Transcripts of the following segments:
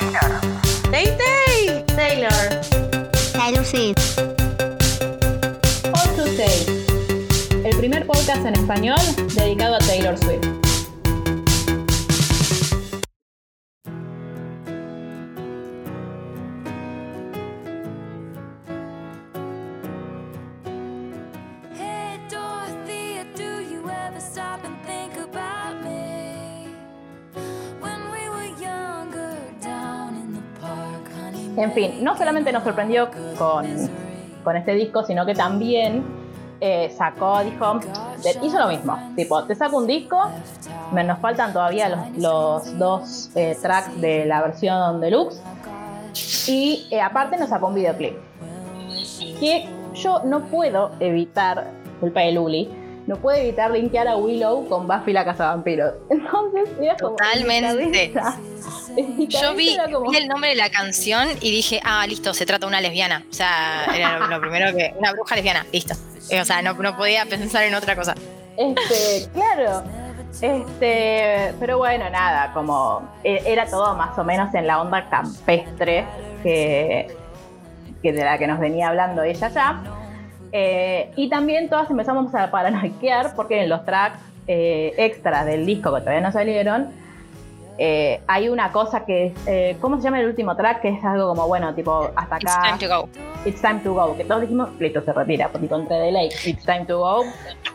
Taylor. Tay Tay. Taylor. Taylor Swift. All to Say, el primer podcast en español dedicado a Taylor Swift. En fin, no solamente nos sorprendió con, con este disco, sino que también eh, sacó, dijo, hizo lo mismo. Tipo, te saco un disco, me, nos faltan todavía los, los dos eh, tracks de la versión deluxe. Y eh, aparte nos sacó un videoclip. Que yo no puedo evitar, culpa de Luli, no puedo evitar linkear a Willow con Buffy la Cazavampiros. Entonces, era como. Totalmente. Yo vi, era como- vi el nombre de la canción y dije, ah, listo, se trata de una lesbiana. O sea, era lo, lo primero que. Una bruja lesbiana, listo. Eh, O sea, no, no podía pensar en otra cosa. Este, claro. Este, pero bueno, nada, como e- era todo más o menos en la onda campestre que, que de la que nos venía hablando ella ya. Eh, y también todas empezamos a paranoiquear porque en los tracks eh, extras del disco que todavía no salieron, eh, hay una cosa que es, ¿cómo se llama el último track? Que es algo como, bueno, tipo, hasta It's acá. time to go. It's time to go, que todos dijimos, listo, se retira, entre The Lake, It's time to go,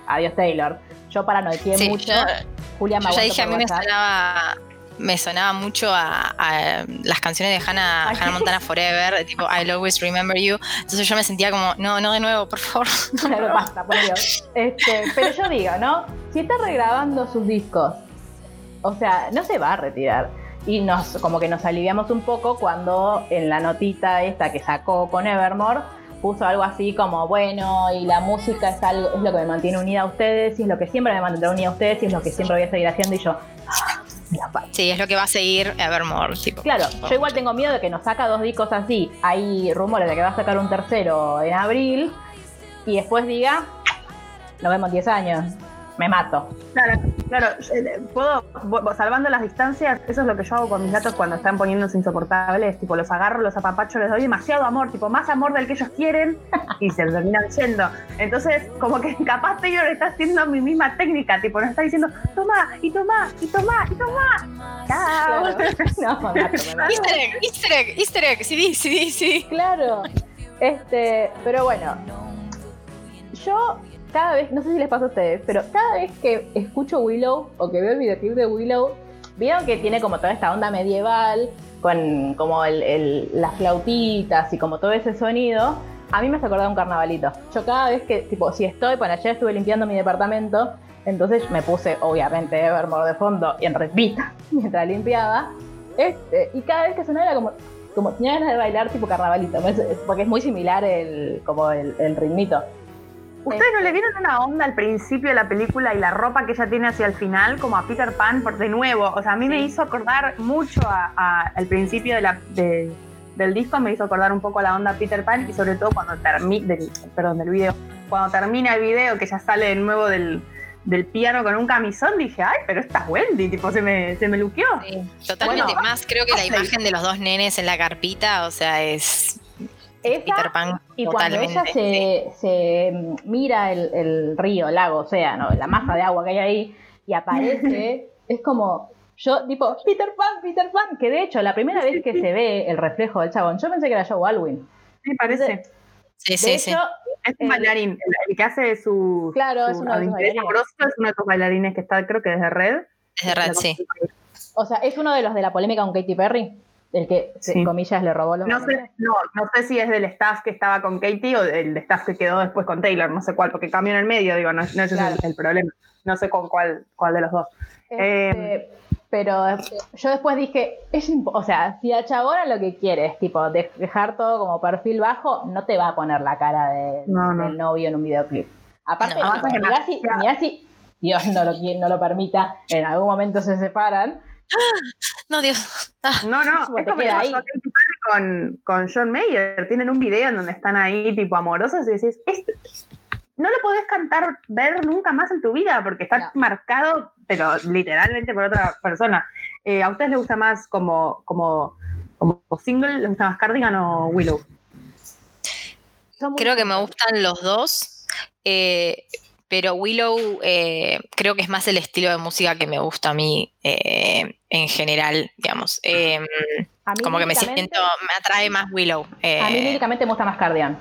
adiós Taylor. Yo paranoiqué Sí, mucho, yo- Julia me Yo ya dije, a mí me sonaba, me sonaba mucho a, a las canciones de Hannah, Montana Forever, tipo I'll always remember you. Entonces yo me sentía como, no, no de nuevo, por favor. Claro, basta, por Dios. Este, pero yo digo, ¿no? Si está regrabando sus discos, o sea, no se va a retirar. Y nos, como que nos aliviamos un poco cuando en la notita esta que sacó con Evermore puso algo así como, bueno, y la música es algo, es lo que me mantiene unida a ustedes, y es lo que siempre me mantendrá unida a ustedes, y es lo que siempre voy a seguir haciendo, y yo, Sí, es lo que va a seguir Evermore, tipo. Claro, yo igual tengo miedo de que nos saca dos discos así. Hay rumores de que va a sacar un tercero en abril y después diga, nos vemos en 10 años, me mato. Claro, claro, eh, puedo, bo- salvando las distancias, eso es lo que yo hago con mis gatos cuando están poniéndose insoportables, tipo los agarro, los apapacho, les doy demasiado amor, tipo más amor del que ellos quieren y se terminan yendo. Entonces, como que capaz Taylor está haciendo mi misma técnica, tipo nos está diciendo, toma, y toma, y toma, y toma. Chao. No. Easter egg, easter egg, easter egg, CD, CD, CD. Claro. Este, pero bueno. Yo cada vez, no sé si les pasa a ustedes, pero cada vez que escucho Willow o que veo el videoclip de Willow, vieron que tiene como toda esta onda medieval, con como el, el- las flautitas y como todo ese sonido, a mí me hace acordar un carnavalito. Yo cada vez que, tipo, si estoy, bueno, ayer estuve limpiando mi departamento, entonces me puse, obviamente, Evermore de fondo y en repita mientras limpiaba. Este, y cada vez que sonaba era como, como tenía ganas de bailar tipo carnavalito, porque es muy similar el, como el, el ritmito. ¿Ustedes no le vieron una onda al principio de la película y la ropa que ella tiene hacia el final, como a Peter Pan, por de nuevo? O sea, a mí me hizo acordar mucho a- a- al principio de la, de- del disco, me hizo acordar un poco a la onda Peter Pan y sobre todo cuando termina, perdón, del video, cuando termina el video que ya sale de nuevo del, del piano con un camisón, dije, ay, pero esta es Wendy, tipo, se me, se me luqueó. Totalmente Bueno, más, creo que la imagen de los dos nenes en la carpita, o sea, es Esa, Peter Pan y cuando ella se, se mira el, el río, lago, océano, la masa de agua que hay ahí, y aparece, es como, yo, tipo, Peter Pan, Peter Pan, que de hecho, la primera vez que se ve el reflejo del chabón, yo pensé que era Joe Alwyn. Sí, parece. Sí, De sí, sí. hecho, Es un Eh, bailarín, el, el que hace su, Claro, su es uno de amoroso, es uno de tus bailarines que está, creo que desde Red. Es de Red, sí. o sea, es uno de los de la polémica con Katy Perry, el que, Sí. en comillas, le robó los No sé, no, no sé si es del staff que estaba con Katie o del staff que quedó después con Taylor, no sé cuál, porque cambió en el medio, digo, no, no ese Claro. es el, el problema. No sé con cuál, cuál de los dos. Este, pero yo después dije, es o sea, si la chabona lo que quiere es tipo de- dejar todo como perfil bajo, no te va a poner la cara de- No, no. del novio en un videoclip. Aparte, mirá, si, mirá si Dios no lo, no lo permita, en algún momento se separan. No, Dios. Ah, No, no, es como le queda pasó con, con John Mayer. Tienen un video en donde están ahí tipo amorosos y decís, "Este- no lo podés cantar, ver nunca más en tu vida porque está No. marcado, pero literalmente por otra persona. Eh, ¿A ustedes les gusta más como, como como single, ¿les gusta más Cardigan o Willow? Creo que me gustan los dos, eh, pero Willow eh, creo que es más el estilo de música que me gusta a mí eh, en general, digamos. Eh, A mí como que me siento, me atrae más Willow. eh, A mí líricamente me gusta más Cardigan.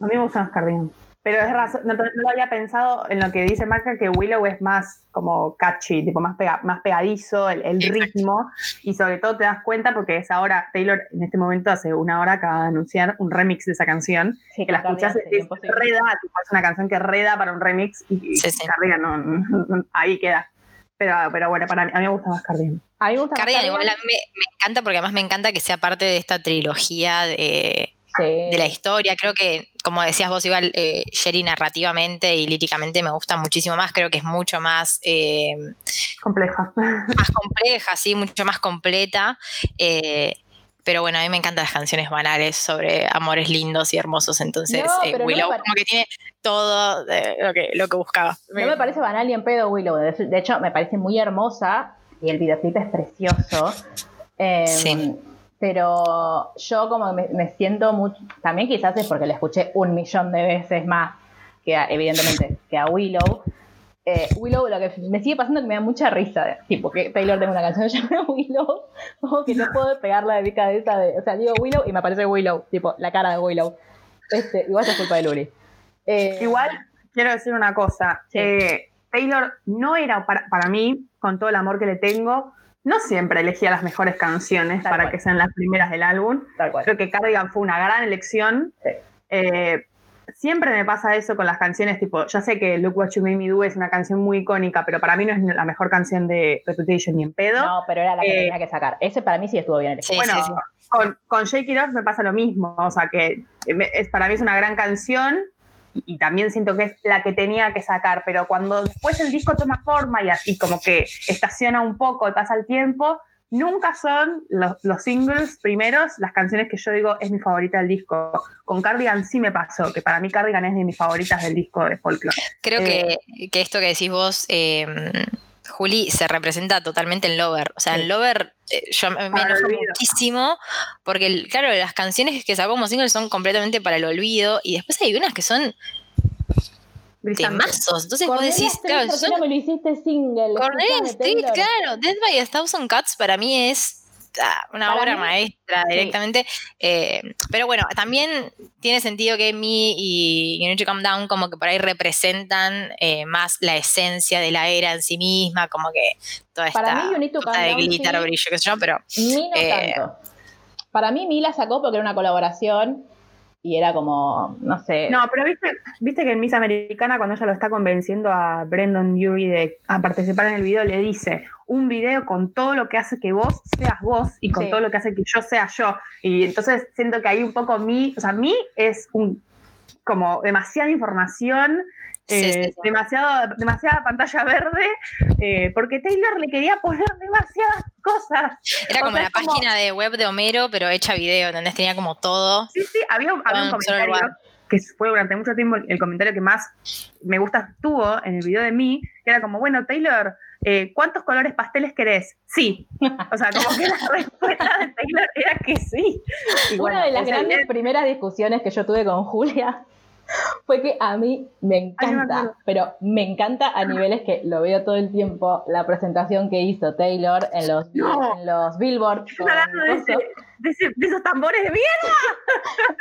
A mí me gusta más Cardigan. Pero es razón, no, no lo había pensado en lo que dice Marca, que Willow es más como catchy, tipo más, pega- más pegadizo, el, el ritmo, y sobre todo te das cuenta porque es ahora, Taylor en este momento hace una hora acaba de anunciar un remix de esa canción, Sí, que la Cardigan sería es reda, tipo, es una canción que reda para un remix, y, Sí, sí. Cardigan no, no- ahí queda. Pero, pero bueno, para mí, a mí me gusta más Cardigan. A mí me gusta más Cardigan igual Cardigan. a mí me, me encanta porque además me encanta que sea parte de esta trilogía de, Sí. de la historia. Creo que, como decías vos, igual, eh, Sherry narrativamente y líricamente me gusta muchísimo más. Creo que es mucho más, eh, Compleja. más compleja, sí, mucho más completa. eh, pero bueno, a mí me encantan las canciones banales sobre amores lindos y hermosos. Entonces, No, eh, no Willow como que tiene todo lo, que, lo que buscaba. No me parece banal ni en pedo Willow. De hecho, me parece muy hermosa y el videoclip es precioso. Eh, Sí. Pero yo como me, me siento mucho... También quizás es porque la escuché un millón de veces más que a- evidentemente que a Willow. Eh, Willow lo que me sigue pasando es que me da mucha risa. Tipo que Taylor tenga una canción llamada Willow. Como que no puedo pegarla de mi cabeza. De, o sea, digo Willow y me aparece Willow. Tipo, la cara de Willow. Este, igual es culpa de Luli. Eh, Igual, quiero decir una cosa. Sí. eh, Taylor no era para, para mí, con todo el amor que le tengo, no siempre elegía las mejores canciones Tal para cual. que sean las primeras del álbum. Tal cual. Creo que Cardigan fue una gran elección. Sí. Eh, siempre me pasa eso con las canciones, tipo, ya sé que Look What You Made Me Do es una canción muy icónica, pero para mí no es la mejor canción de Reputation ni en pedo. No, pero era la que Eh, tenía que sacar. Ese para mí sí estuvo bien elegido. Sí, bueno, sí, sí. Con, con Shake It Off me pasa lo mismo, o sea que es, para mí es una gran canción y, también siento que es la que tenía que sacar, pero cuando después el disco toma forma y así como que estaciona un poco y pasa el tiempo, nunca son los, los singles primeros las canciones que yo digo es mi favorita del disco. Con Cardigan sí me pasó, que para mí Cardigan es de mis favoritas del disco de Folklore. Creo Eh, que, que esto que decís vos, eh, Juli, se representa totalmente en Lover. O sea, en Lover eh, yo me, enojo muchísimo porque, claro, las canciones que sacó como single son completamente para el olvido y después hay unas que son Brillante. temazos. Entonces vos decís, Street, claro, ¿por qué son no me lo hiciste single? Cornelia Street, claro. Dead by a Thousand Cuts para mí es una Para obra mí, maestra sí. directamente. Eh, pero bueno, también tiene sentido que Me y You Need to Calm Down como que por ahí representan eh, más la esencia de la era en sí misma, como que toda Para esta mí, You cosa Calm de glitter sí. o brillo, qué sé yo, pero no Eh, tanto. Para mí, Mi la sacó porque era una colaboración y era como, no sé. No, pero viste, viste que en Miss Americana, cuando ella lo está convenciendo a Brendan Urie de a participar en el video, le dice un video con todo lo que hace que vos seas vos y con Sí. todo lo que hace que yo sea yo. Y entonces siento que ahí un poco mi, o sea, mi es un como demasiada información. Eh, sí, sí. Demasiado, demasiada pantalla verde, eh, porque Taylor le quería poner demasiadas cosas. era O como sea, la como- página de web de Homero, pero hecha video, ¿entendés? Tenía como todo. Sí, sí, había, un- había solo comentario que fue durante mucho tiempo el, comentario que más me gusta tuvo en el video de mí, que era como, bueno, Taylor, eh, ¿cuántos colores pasteles querés? Sí. O sea, como que la respuesta de Taylor era que sí. Y bueno, Una de las es grandes primeras discusiones que yo tuve con Julia fue que a mí me Ay, no me encanta, pero me encanta a niveles que lo veo todo el tiempo, la presentación que hizo Taylor en los, No. en los Billboard. Estás con hablando de, ese- de ese- de esos tambores de mierda.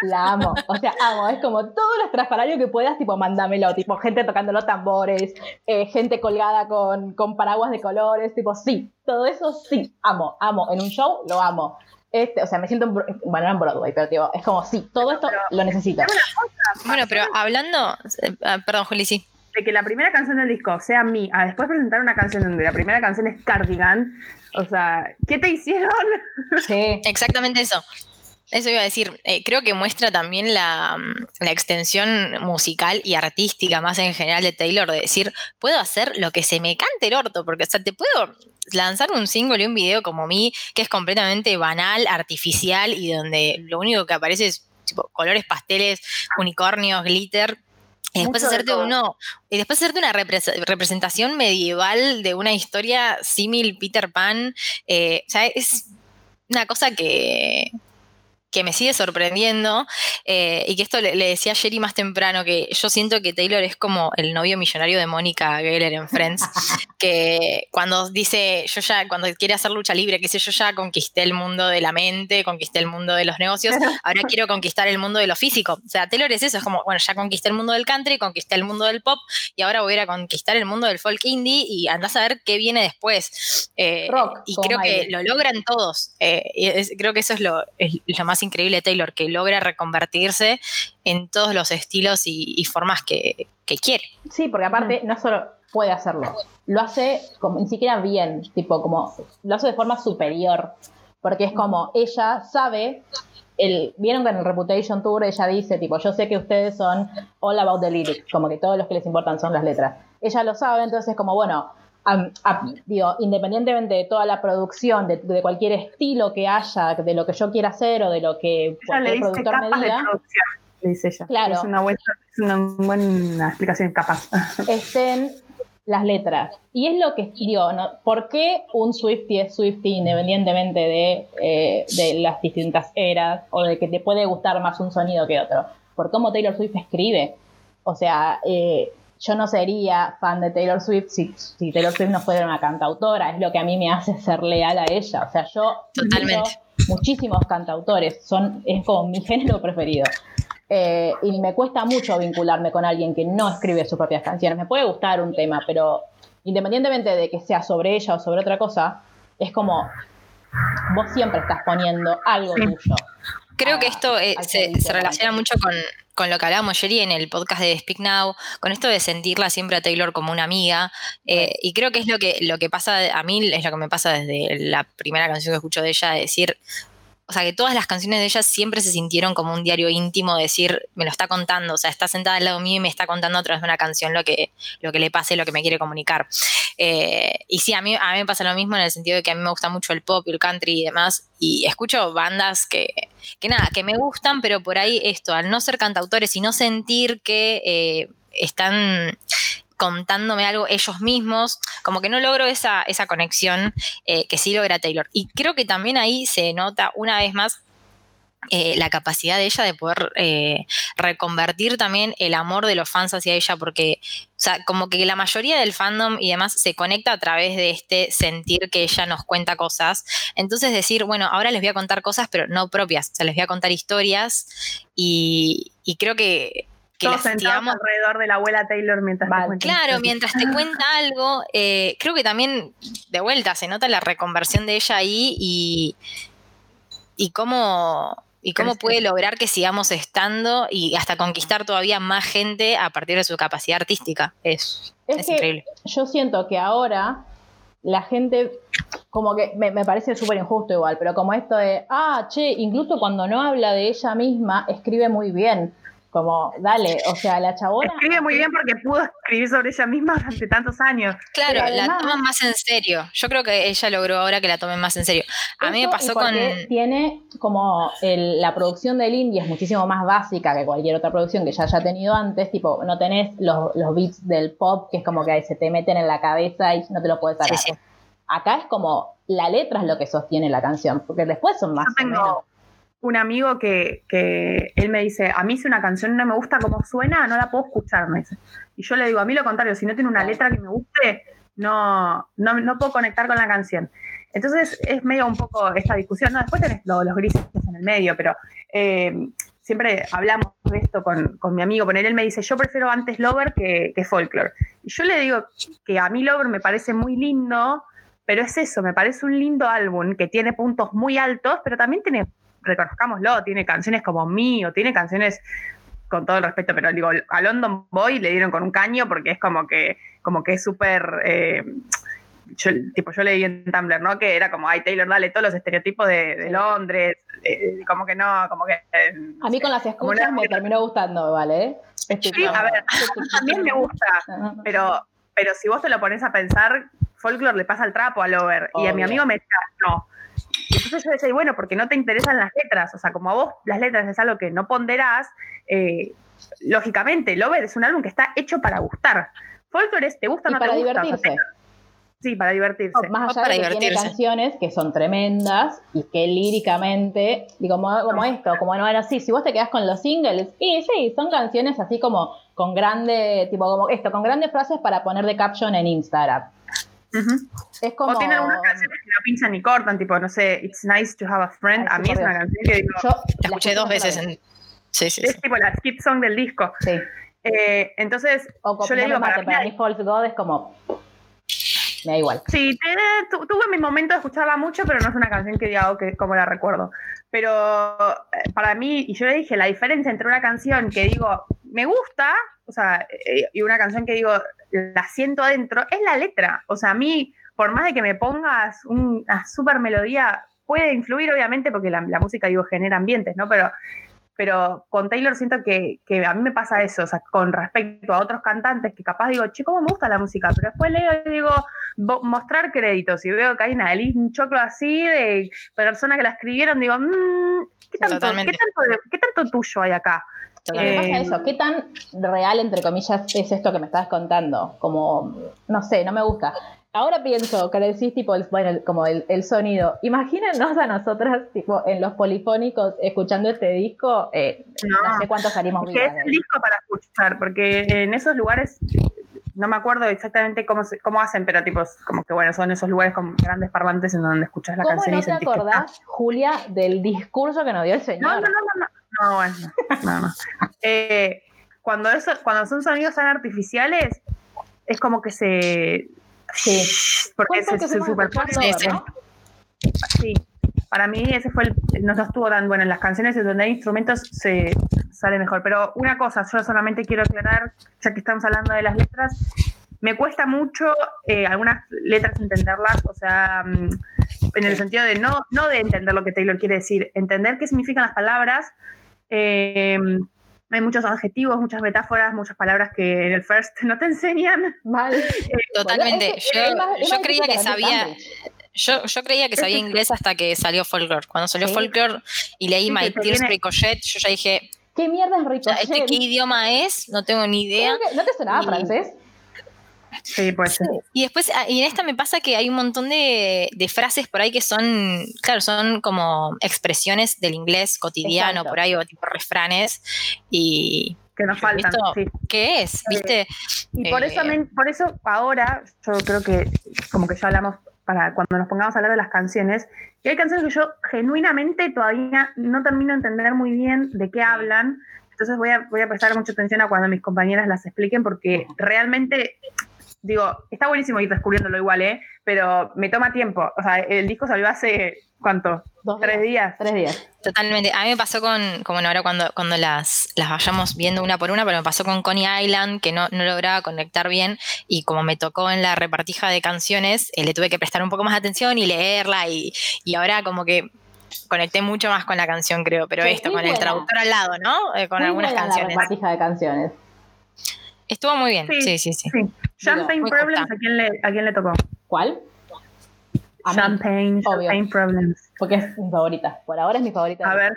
La amo, o sea, amo, es como todo lo estrafalario que puedas, tipo, mándamelo, tipo, gente tocando los tambores, eh, gente colgada con, con paraguas de colores, tipo, sí, todo eso sí, amo, amo, en un show lo amo. Este, o sea, me siento, bueno, no en Broadway, pero tipo, es como, sí, todo esto lo necesito. Bueno, pero hablando, eh, ah, perdón, Juli, sí. De que la primera canción del disco sea mí, a después presentar una canción donde la primera canción es Cardigan. O sea, ¿qué te hicieron? Sí, Exactamente eso. Eso iba a decir. Eh, creo que muestra también la, mm, la extensión musical y artística más en general de Taylor, de decir, puedo hacer lo que se me cante el orto, porque o sea, te puedo lanzar un single y un video como mí, que es completamente banal, artificial y donde lo único que aparece es tipo colores pasteles, unicornios, glitter. Y después Mucho hacerte uno, y después hacerte una repres- representación medieval de una historia símil Peter Pan. eh, o sea, es una cosa que, que me sigue sorprendiendo eh, y que esto le, le decía a Jerry más temprano, que yo siento que Taylor es como el novio millonario de Mónica Geller en Friends, que cuando dice, yo ya, cuando quiere hacer lucha libre, que sé yo ya conquisté el mundo de la mente, conquisté el mundo de los negocios, ahora quiero conquistar el mundo de lo físico. O sea, Taylor es eso, es como, bueno, ya conquisté el mundo del country, conquisté el mundo del pop y ahora voy a ir a conquistar el mundo del folk indie y andás a ver qué viene después. Eh, Rock, y creo que lo logran todos. eh, es- creo que eso es lo, es lo más increíble de Taylor, que logra reconvertirse en todos los estilos y, y formas que, que quiere. Sí, porque aparte no solo puede hacerlo, lo hace como ni siquiera bien, tipo como lo hace de forma superior, porque es como ella sabe, el, vieron que en el Reputation Tour ella dice, tipo, yo sé que ustedes son all about the lyrics, como que todo lo que les importan son las letras. Ella lo sabe, entonces como bueno, digo, independientemente de toda la producción, de, de cualquier estilo que haya, de lo que yo quiera hacer o de lo que le cualquier dice productor me diga, producción, le dice ella. Claro. Es una buena, es una buena explicación capaz. estén las letras. Y es lo que digo, ¿no? ¿por qué un Swiftie es Swiftie independientemente de, eh, de las distintas eras o de que te puede gustar más un sonido que otro? Por cómo Taylor Swift escribe. O sea, eh, yo no sería fan de Taylor Swift si, si Taylor Swift no fuera una cantautora, es lo que a mí me hace ser leal a ella. O sea, yo Totalmente. muchísimos cantautores, son, es como mi género preferido. Eh, y me cuesta mucho vincularme con alguien que no escribe sus propias canciones. Me puede gustar un tema, pero independientemente de que sea sobre ella o sobre otra cosa, es como vos siempre estás poniendo algo Sí. tuyo. Creo que esto eh, se, relaciona mucho con, con lo que hablábamos Jerry en el podcast de Speak Now, con esto de sentirla siempre a Taylor como una amiga. eh, y creo que es lo que, lo que pasa a mí, es lo que me pasa desde la primera canción que escucho de ella, de decir, o sea, que todas las canciones de ella siempre se sintieron como un diario íntimo, de decir, me lo está contando, o sea, está sentada al lado mío y me está contando a través de una canción lo que, lo que le pase, lo que me quiere comunicar. Eh, y sí, a mí, a mí me pasa lo mismo en el sentido de que a mí me gusta mucho el pop y el country y demás, y escucho bandas que, que nada, que me gustan, pero por ahí esto, al no ser cantautores y no sentir que eh, están contándome algo ellos mismos, como que no logro esa, esa conexión eh, que sí logra Taylor. Y creo que también ahí se nota una vez más eh, la capacidad de ella de poder eh, reconvertir también el amor de los fans hacia ella, porque, o sea, como que la mayoría del fandom y demás se conecta a través de este sentir que ella nos cuenta cosas. Entonces decir, bueno, ahora les voy a contar cosas, pero no propias, o sea, les voy a contar historias y, y creo que, que Todos sentados alrededor de la abuela Taylor mientras te Vale. cuenta Claro, mientras te cuenta algo, eh, creo que también de vuelta se nota la reconversión de ella ahí y, y cómo, y cómo puede lograr que sigamos estando y hasta conquistar todavía más gente a partir de su capacidad artística. Es, Es es que increíble. yo siento que ahora la gente, como que me, me parece súper injusto igual, pero como esto de, ah, che, incluso cuando no habla de ella misma, escribe muy bien. Como, dale, o sea, la chabona. Escribe muy bien porque pudo escribir sobre ella misma durante tantos años. Claro, pero la además- toman más en serio. Yo creo que ella logró ahora que la tomen más en serio. A mí me pasó con... Tiene como el- la producción del indie es muchísimo más básica que cualquier otra producción que ya haya tenido antes. Tipo, no tenés los, los beats del pop que es como que se te meten en la cabeza y no te lo puedes Sí, sacar. sí. Acá es como la letra es lo que sostiene la canción, porque después son más Yo o menos. Un amigo que, que él me dice, a mí si una canción no me gusta como suena, no la puedo escuchar, me dice. Y yo le digo, a mí lo contrario, si no tiene una letra que me guste, no, no, no puedo conectar con la canción. Entonces es medio un poco esta discusión, ¿no? Después tenés lo- los grises en el medio, pero eh, siempre hablamos de esto con, con mi amigo, poner él me dice, yo prefiero antes Lover que, que Folklore. Y yo le digo que a mí Lover me parece muy lindo, pero es eso, me parece un lindo álbum que tiene puntos muy altos, pero también tiene, reconozcámoslo, tiene canciones como Mío, tiene canciones con todo el respeto, pero digo, a London Boy le dieron con un caño porque es como que, como que es súper, eh, yo, tipo, yo leí en Tumblr, ¿no? Que era como, ay, Taylor, dale todos los estereotipos de, de Londres, eh, como que no, como que... eh, A mí con las escuchas una- me terminó gustando, ¿vale? Sí, a ver, también me gusta, pero, pero si vos te lo pones a pensar, folklore le pasa el trapo a Lover. Y a mi Obvio. amigo me decía, no. Y Entonces yo decía, y bueno, porque no te interesan las letras. O sea, como a vos las letras es algo que no ponderás, eh, lógicamente, Lover es un álbum que está hecho para gustar. Folklore es, te gusta o no para te gusta. O sea, divertirse. Sí, para divertirse. Más allá para de que tiene divertirse. canciones que son tremendas y que líricamente, digo, como, como esto, como no era así, si vos te quedás con los singles, y sí, son canciones así como con grande, tipo como esto, con grandes frases para poner de caption en Instagram. Es como... O tiene algunas canciones que no pinchan ni cortan, tipo, no sé, It's nice to have a friend. Ay, a mí es una Dios. canción que digo, Yo La escuché dos veces en. Sí, sí, sí. es tipo la skip song del disco. Sí. Eh, entonces, O yo le digo, para mate, mí, para mí False God es como... Me da igual. sí, te- tu- tuve mi momento de escucharla mucho, pero no es una canción que diga, que como la recuerdo. Pero eh, para mí, y yo le dije, la diferencia entre una canción que digo, me gusta, o sea, eh, y una canción que digo, la siento adentro, es la letra. O sea, a mí, por más de que me pongas un- una super melodía, puede influir, obviamente, porque la, la música, digo, genera ambientes, ¿no? Pero, pero con Taylor siento que, que a mí me pasa eso, o sea, con respecto a otros cantantes que capaz digo, che, ¿cómo me gusta la música? Pero después leo y digo, mostrar créditos y veo que hay una un choclo así de personas que la escribieron, digo, mm, ¿qué, tanto. ¿qué, tanto qué tanto tuyo hay acá? Que Eh, pasa es eso, ¿qué tan real, entre comillas, es esto que me estabas contando? Como, no sé, no me gusta. Ahora pienso que decís, tipo, el, bueno, el- como el, el sonido. Imagínenos a nosotras, tipo, en los polifónicos, escuchando este disco, eh, no. No. sé cuántos salimos que vivas. es el disco para escuchar, porque en esos lugares, no me acuerdo exactamente cómo, se- cómo hacen, pero tipo, como que bueno, son esos lugares con grandes parlantes en donde escuchas la ¿Cómo canción no y te sentís que acordás, Julia, del discurso que nos dio el señor? No, no, no, no, no, no, bueno, no, no. Eh, cuando, eso, cuando son sonidos tan artificiales, es como que se... Sí. Porque se, superpone. Sí, sí. ¿no? Sí, para mí ese fue el, no estuvo tan bueno en las canciones en donde hay instrumentos se sale mejor. Pero una cosa, yo solamente quiero aclarar, ya que estamos hablando de las letras, me cuesta mucho eh, algunas letras entenderlas, o sea, mm, en el sentido de no, no de entender lo que Taylor quiere decir, entender qué significan las palabras. Eh, hay muchos adjetivos, muchas metáforas, muchas palabras que en el first no te enseñan. Mal. Totalmente. Es que Yo, es más- es yo más creía que sabía. Yo, yo creía que sabía inglés hasta que salió Folklore. Cuando salió Sí. Folklore y leí Sí, My Tears Ricochet, yo ya dije, ¿Qué mierda es "Ya, Ricochet? ¿este qué idioma es? No tengo ni idea. ¿No te sonaba Y- francés? Sí, pues sí. Y después, ah, y en esta me pasa que hay un montón de, de frases por ahí que son, claro, son como expresiones del inglés cotidiano, Exacto. por ahí, o tipo refranes. Y, que nos faltan. ¿Visto? sí. ¿qué es? ¿Viste? Y por eso, Eh, por eso ahora, yo creo que como que ya hablamos para cuando nos pongamos a hablar de las canciones, y hay canciones que yo genuinamente todavía no termino de entender muy bien de qué hablan. Entonces voy a, voy a prestar mucha atención a cuando mis compañeras las expliquen, porque realmente, digo, está buenísimo ir descubriéndolo igual, ¿eh? Pero me toma tiempo. O sea, el disco salió hace, ¿cuánto? Dos ¿Tres días? Tres días. Totalmente. A mí me pasó con, como bueno, ahora cuando, cuando las, las vayamos viendo una por una, pero me pasó con Coney Island, que no, no lograba conectar bien, y como me tocó en la repartija de canciones, eh, le tuve que prestar un poco más de atención y leerla, y, y ahora como que conecté mucho más con la canción, creo, pero Sí, esto, con el traductor al lado, ¿no? Eh, con Muy algunas buena canciones. La repartija de canciones. Estuvo muy bien, Sí. sí, sí, sí. Sí. Champagne Problems. ¿a quién le, a quién le tocó? ¿Cuál? A mí, Champagne, obvio. Champagne Problems. porque es mi favorita. Por ahora es mi favorita. A ver,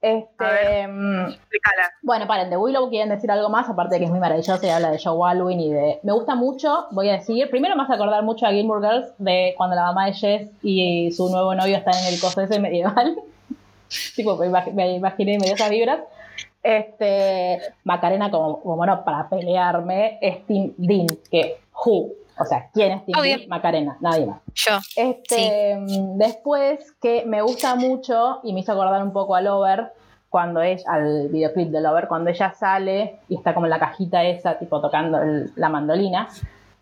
Este, a ver. explícala. Bueno, paren, de Willow quieren decir algo más, aparte de que es muy maravillosa y habla de Joe Alwyn y de... Me gusta mucho, voy a decir, primero me vas a acordar mucho a Gilmore Girls de cuando la mamá de Jess y su nuevo novio están en el coso ese medieval. tipo, me, imag- me imaginé medio esas vibras. Este, Macarena, como, como no, para pelearme, es Tim Dean, que who, o sea, ¿quién es Tim. Dean? Macarena, nadie más. Yo, Este, Después, que me gusta mucho y me hizo acordar un poco a Lover, cuando es al videoclip de Lover, cuando ella sale y está como en la cajita esa, tipo tocando el- la mandolina.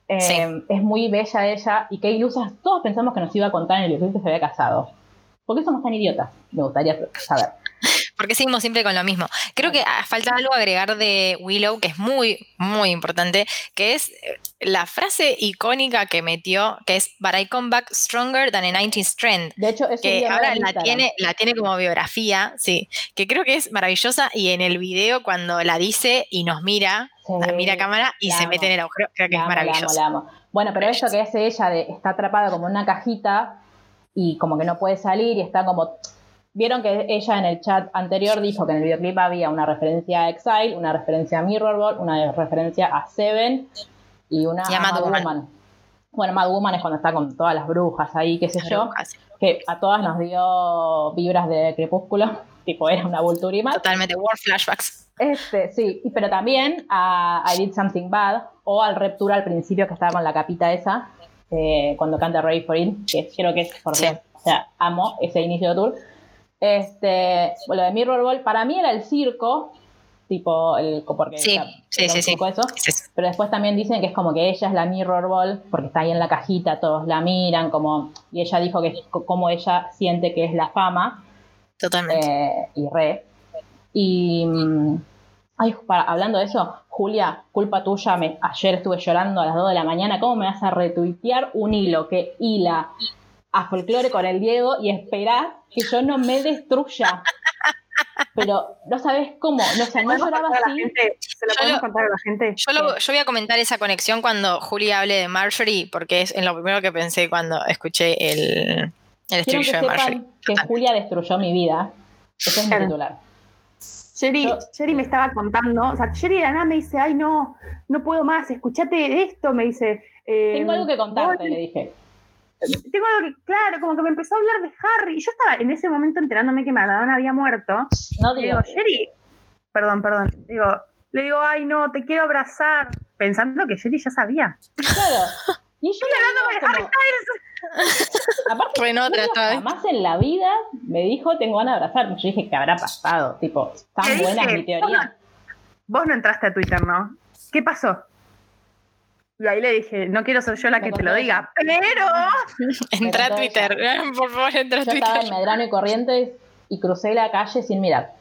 Eh, Sí. Es muy bella ella y qué ilusas. Todos pensamos que nos iba a contar en el videoclip que se había casado. ¿Por qué somos tan idiotas? Me gustaría saber. Porque seguimos siempre con lo mismo. Creo que ah, falta algo agregar de Willow, que es muy, muy importante, que es eh, la frase icónica que metió, que es But I come back stronger than a 19th trend. De hecho, es que ahora la tiene, la tiene como biografía, sí, que creo que es maravillosa y en el video cuando la dice y nos mira, Sí, mira a cámara y la se amo. mete en el agujero, creo que La es amo, la amo, maravilloso. la amo. Bueno, pero eso que hace ella de está atrapada como en una cajita y como que no puede salir y está como. Vieron que ella en el chat anterior dijo que en el videoclip había una referencia a Exile, una referencia a Mirrorball, una referencia a Seven y una Y a Mad Woman. Bueno, Mad Woman es cuando está con todas las brujas ahí, qué sé yo, Brujas. que a todas nos dio vibras de crepúsculo, tipo era una Vulturima. Totalmente, War Flashbacks. Este, sí, pero también a I Did Something Bad o al Reptura al principio que estaba con la capita esa, eh, cuando canta Ready for It, que creo que es por Sí. Dios, o sea, amo ese inicio de tour. Este, lo de Mirror Ball, para mí era el circo, tipo, el, porque Sí, sí, era sí, sí. eso. Es eso. Pero después también dicen que es como que ella es la Mirror Ball, porque está ahí en la cajita, todos la miran, como, y ella dijo que como ella siente que es la fama, Totalmente. eh, y re. Y mm, ay, para- hablando de eso, Julia, culpa tuya, me, ayer estuve llorando a las 2 de la mañana, ¿cómo me vas a retuitear un hilo que hila a folclore con el Diego y esperás que yo no me destruya? Pero no sabes cómo, no, o sea, no ¿Podemos lloraba contar a la así. gente? ¿Se lo Yo podemos lo- contar a la gente? Yo, lo- yo voy a comentar esa conexión cuando Julia hable de Marjorie, porque es en lo primero que pensé cuando escuché el, el Quiero que estribillo de Marjorie. sepan que Julia destruyó mi vida. Ese es mi titular. Yo- Jerry me estaba contando, o sea, Jerry de la nada me dice, ay no, no puedo más, escuchate esto, me dice. eh, Tengo algo que contarte, le dije. Tengo algo que, claro, como que me empezó a hablar de Harry. Y yo estaba en ese momento enterándome que Maradona había muerto. No Le digo, Jerry, perdón, perdón. Digo, le digo, ay no, te quiero abrazar. Pensando que Jerry ya sabía. claro. Y yo le como, aparte, en otra jamás la vida me dijo tengo ganas de abrazarme. Yo dije, ¿qué habrá pasado? Tipo, tan buena es mi teoría. Vos no entraste a Twitter, ¿no? ¿Qué pasó? Y ahí le dije, no quiero ser yo la que te lo diga, pero... Entra a Twitter, por favor, entra a Yo estaba en Twitter. Medrano y Corrientes y crucé la calle sin mirar.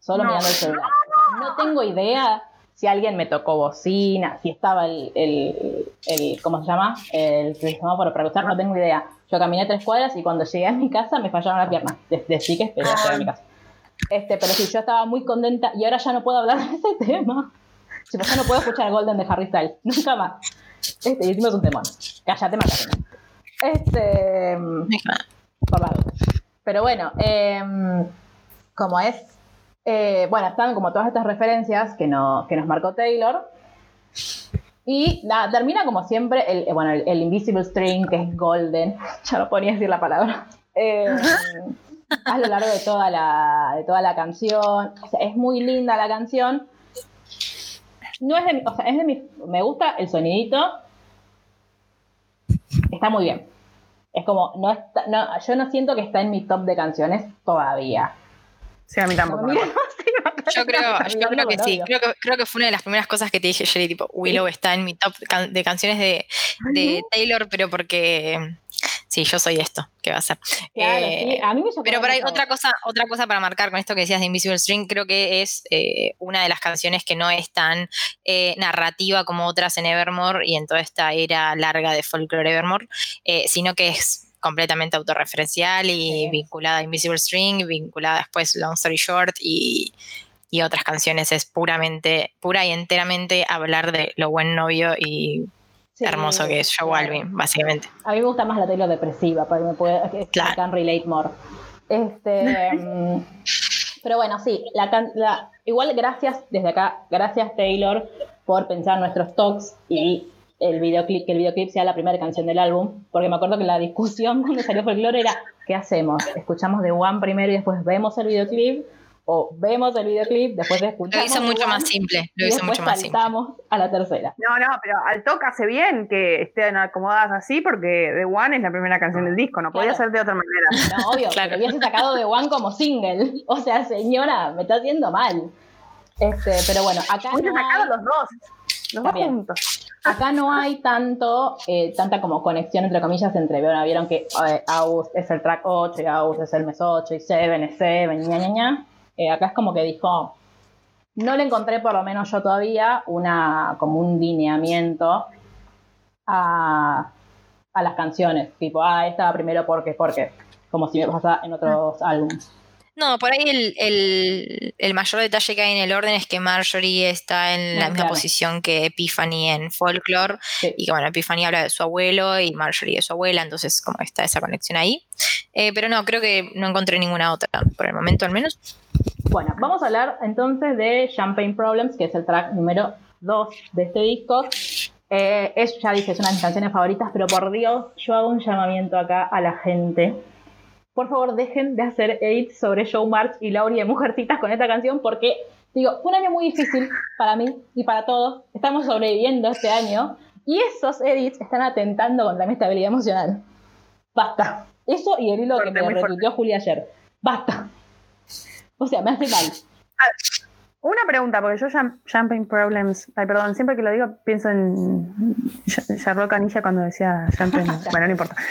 Solo No. mirando el celular. O sea, no tengo idea si alguien me tocó bocina, si estaba el, el, el- ¿cómo se llama? El semáforo para cruzar, no tengo idea. Yo caminé tres cuadras y cuando llegué a mi casa me fallaron las piernas. Decí que esperé a llegar a mi casa. Este, pero sí, yo estaba muy contenta y ahora ya no puedo hablar de ese tema. Tipo, ya no puedo escuchar Golden de Harry Styles. Nunca más. Este, y hicimos un temón. Cállate, Macarena. Este por la duda. Pero bueno, em, como es, eh, bueno, están como todas estas referencias que, no, que nos marcó Taylor. Y nada, termina como siempre, el, eh, bueno, el, el Invisible String, que es Golden, ya no podía decir la palabra, em, a lo largo de toda la, de toda la canción. O sea, es muy linda la canción. No es de mi, o sea, es de mi, me gusta el sonidito. Está muy bien. Es como, no está, no, yo no siento que está en mi top de canciones todavía. Sí, a mí tampoco. Mira, Yo creo, yo creo que sí. Creo que, creo que fue una de las primeras cosas que te dije, Jerry, tipo, Willow está en mi top can- de canciones de, de Taylor, pero porque sí, yo soy esto, ¿qué va a ser? Claro, Eh, sí, a mí me chocó Pero por ahí otra cosa, otra cosa para marcar con esto que decías de Invisible String, creo que es eh, una de las canciones que no es tan eh, narrativa como otras en Evermore y en toda esta era larga de folklore Evermore, sino que es completamente autorreferencial y Sí. vinculada a Invisible String, vinculada después Long Story Short y, y otras canciones. Es puramente, pura y enteramente hablar de lo buen novio y Sí, hermoso que es Joe claro. Alvin, básicamente. A mí me gusta más la Taylor depresiva, porque me puede, que Claro. I can relate more. Este, pero bueno, sí, la, can- la- igual gracias desde acá, gracias Taylor por pensar nuestros talks y el videoclip, que el videoclip sea la primera canción del álbum, porque me acuerdo que la discusión cuando salió Folklore era, ¿qué hacemos? ¿Escuchamos The One primero y después vemos el videoclip? ¿O vemos el videoclip, después de Lo escuchamos hizo The mucho más simple, lo hizo después mucho más simple. saltamos a la tercera? No, no, pero al toque hace bien que estén acomodadas así porque The One es la primera canción del disco, no podía ser de otra manera. No, obvio, Claro. que hubiese sacado The One como single. O sea, señora, me está haciendo mal. Este, pero bueno, acá Hubiese no, sacado hay, los dos, los dos juntos. acá no hay tanto, eh, tanta como conexión entre comillas entre, bueno, vieron que eh, Aus es el track 8 y Aus es el mes 8 y Seven es Seven, ña, ña, ña. Eh, acá es como que dijo, no le encontré por lo menos yo todavía una, como un lineamiento a, a las canciones, tipo, ah, esta primero porque, porque, como si me pasa en otros álbumes. No, por ahí el, el- el mayor detalle que hay en el orden es que Marjorie está en la misma claro. posición que Epiphany en Folklore. Sí. Y que bueno, Epiphany habla de su abuelo y Marjorie de su abuela, entonces como está esa conexión ahí. Eh, pero no, creo que no encontré ninguna otra, por el momento al menos. Bueno, vamos a hablar entonces de Champagne Problems, que es el track número 2 de este disco. Eh, es, ya dije, es una de mis canciones favoritas, pero por Dios, yo hago un llamamiento acá a la gente. Por favor, dejen de hacer edits sobre Show March y Lauri de Mujercitas con esta canción porque, digo, fue un año muy difícil para mí y para todos. Estamos sobreviviendo este año y esos edits están atentando contra mi estabilidad emocional. Basta. Eso y el hilo Fuerte, que me retuiteó Julia ayer. Basta. O sea, me hace mal. Una pregunta, porque yo Champagne Problems, ay perdón, siempre que lo digo pienso en Sherlock Canilla cuando decía Champagne, bueno, no importa.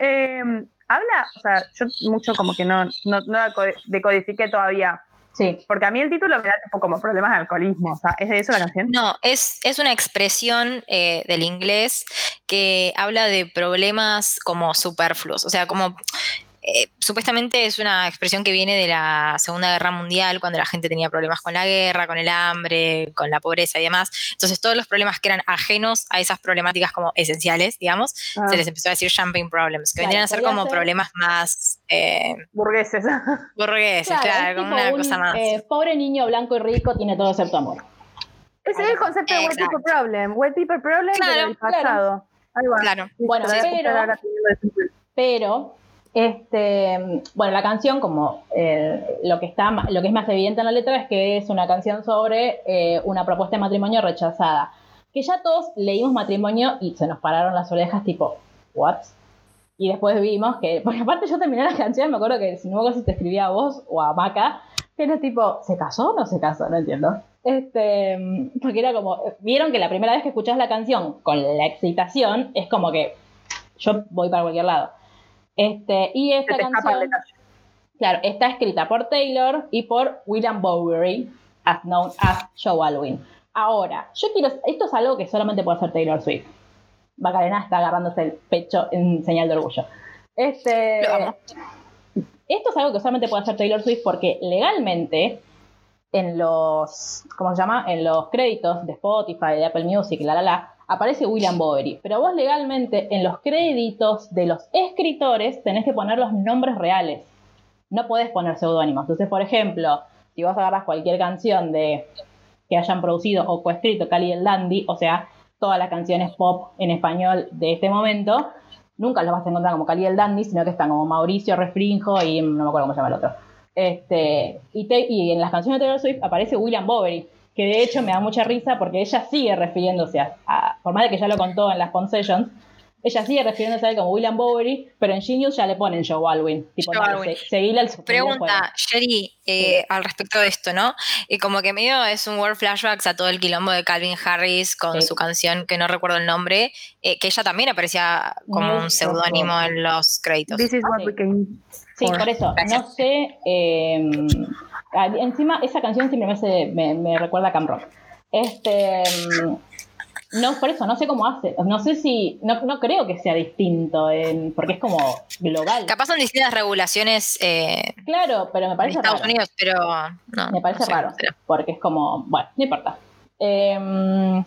Eh, habla, o sea, yo mucho como que no, no, no decodifiqué todavía, Sí. porque a mí el título me da tipo como problemas de alcoholismo, o sea, ¿es de eso la canción? No, es, es una expresión eh, del inglés que habla de problemas como superfluos, o sea, como eh, supuestamente es una expresión que viene de la Segunda Guerra Mundial, cuando la gente tenía problemas con la guerra, con el hambre, con la pobreza y demás. Entonces todos los problemas que eran ajenos a esas problemáticas como esenciales, digamos, Ah, se les empezó a decir champagne problems, que Claro, vendrían a ser como ser- problemas más eh, burgueses. burgueses, claro, es como una un, cosa más. eh, pobre niño blanco y rico tiene todo excepto amor. Ese es el concepto de White. People Problem, White People Problem Claro, del pasado. Ahí va. Claro. Bueno. Pero, este, bueno, la canción, como eh, lo, que está, lo que es más evidente en la letra es que es una canción sobre eh, una propuesta de matrimonio rechazada. Que ya todos leímos matrimonio y se nos pararon las orejas, tipo, ¿what? Y después vimos que, porque aparte yo terminé la canción, me acuerdo que si no me acuerdo si te escribía a vos o a Maca, que era tipo, ¿se casó o no se casó? No entiendo. Este, porque era como, vieron que la primera vez que escuchás la canción con la excitación, es como que yo voy para cualquier lado. Este, y esta canción, claro, está escrita por Taylor y por William Bowery, as known as Joe Alwyn. Ahora, yo quiero, esto es algo que solamente puede hacer Taylor Swift. Macarena está agarrándose el pecho en señal de orgullo. Este, esto es algo que solamente puede hacer Taylor Swift porque legalmente en los, ¿cómo se llama? En los créditos de Spotify, de Apple Music, la la la, aparece William Bowery. Pero vos legalmente en los créditos de los escritores tenés que poner los nombres reales. No podés poner seudónimos. Entonces, por ejemplo, si vos agarras cualquier canción de que hayan producido o coescrito Cali el Dandy, o sea, todas las canciones pop en español de este momento, nunca los vas a encontrar como Cali el Dandy, sino que están como Mauricio Refrinjo y no me acuerdo cómo se llama el otro. Este, y, en las canciones de Taylor Swift aparece William Bowery, que de hecho me da mucha risa porque ella sigue refiriéndose a, a- por más de que ya lo contó en las Concessions, ella sigue refiriéndose a él como William Bowery, pero en Genius ya le ponen Joe Alwyn. Tipo, Joe Alwyn. se- el. Pregunta, Sherry, eh, al respecto de esto, ¿no? Y como que medio es un word flashbacks a todo el quilombo de Calvin Harris con Sí. su canción, que no recuerdo el nombre, eh, que ella también aparecía como No, un no, seudónimo en los créditos. This is what Sí. we came Sí, for. por eso, Gracias. no sé. eh, ah, encima, esa canción siempre me, hace- me, me recuerda a Camp Rock. Este. mm, No, por eso, no sé cómo hace. No sé si. No, no creo que sea distinto, en- porque es como global. Capaz son distintas regulaciones eh, Claro, pero me en parece Estados raro. Unidos, pero no. Me parece no sé, raro, pero- porque es como, bueno, no importa. Eh,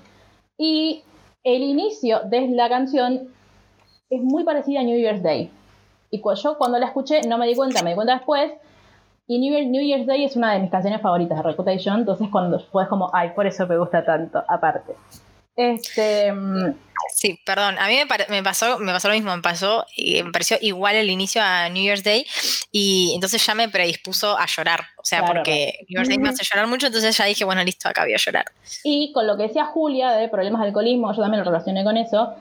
y el inicio de la canción es muy parecida a New Year's Day. Y yo cuando la escuché no me di cuenta, me di cuenta después. Y New, Year- New Year's Day es una de mis canciones favoritas de Reputation, entonces cuando fue como, ay, por eso me gusta tanto, aparte. Este, mm, Sí, perdón, a mí me, pasó, me pasó lo mismo, me pasó, y me pareció igual el inicio a New Year's Day y entonces ya me predispuso a llorar, o sea, Claro. porque New Year's Day me hace llorar mucho, entonces ya dije, bueno, listo, acá voy a llorar. Y con lo que decía Julia de problemas de alcoholismo, yo también lo relacioné con eso,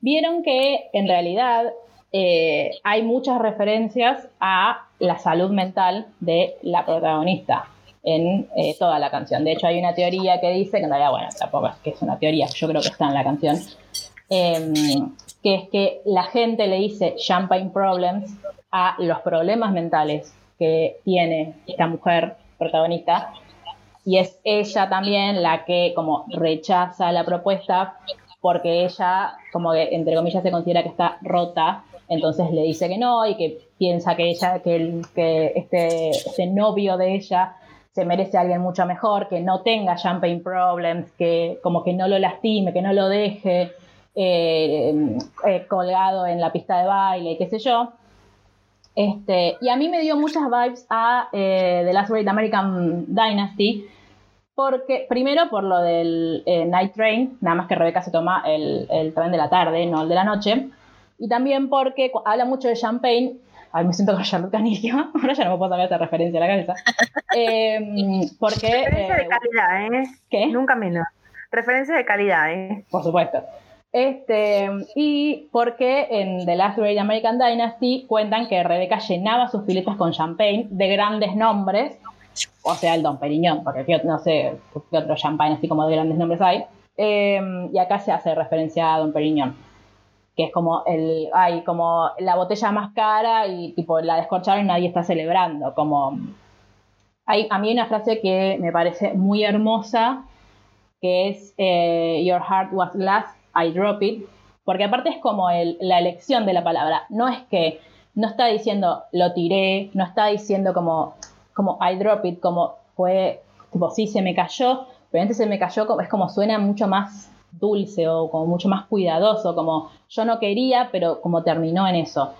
vieron que en realidad eh, hay muchas referencias a la salud mental de la protagonista en eh, toda la canción. De hecho, hay una teoría que dice, que en realidad, bueno, tampoco es que es una teoría, yo creo que está en la canción, em, que es que la gente le dice champagne problems a los problemas mentales que tiene esta mujer protagonista y es ella también la que como rechaza la propuesta porque ella como que entre comillas se considera que está rota entonces le dice que no y que piensa que ella que, el- que este, este novio de ella se merece a alguien mucho mejor que no tenga champagne problems que como que no lo lastime que no lo deje eh, eh, colgado en la pista de baile qué sé yo este, y a mí me dio muchas vibes a eh, The Last Great American Dynasty, Porque, primero por lo del Night Train, nada más que Rebeca se toma el, el tren de la tarde, no el de la noche. Y también porque habla mucho de champagne. Ay, me siento con Charlotte Canillo. Ahora ya no me puedo sacar esta referencia a la cabeza. Eh, porque. Referencia de eh, calidad, ¿eh? ¿Qué? Nunca menos. Referencia de calidad, ¿eh? Por supuesto. Este, y porque en The Last Great American Dynasty cuentan que Rebeca llenaba sus filetas con champagne de grandes nombres, o sea, el Don Periñón, porque no sé qué otro champagne así como de grandes nombres hay. Eh, y acá se hace referencia a Don Periñón, que es como el, hay como la botella más cara y tipo la descorcharon y nadie está celebrando, como hay, a mí hay una frase que me parece muy hermosa que es eh, Your heart was glass, I drop it, porque aparte es como la elección de la palabra, no es que no está diciendo lo tiré, no está diciendo como, como I drop it, como fue, tipo sí se me cayó, pero antes se me cayó, es como suena mucho más dulce o como mucho más cuidadoso, como yo no quería, pero como terminó en eso.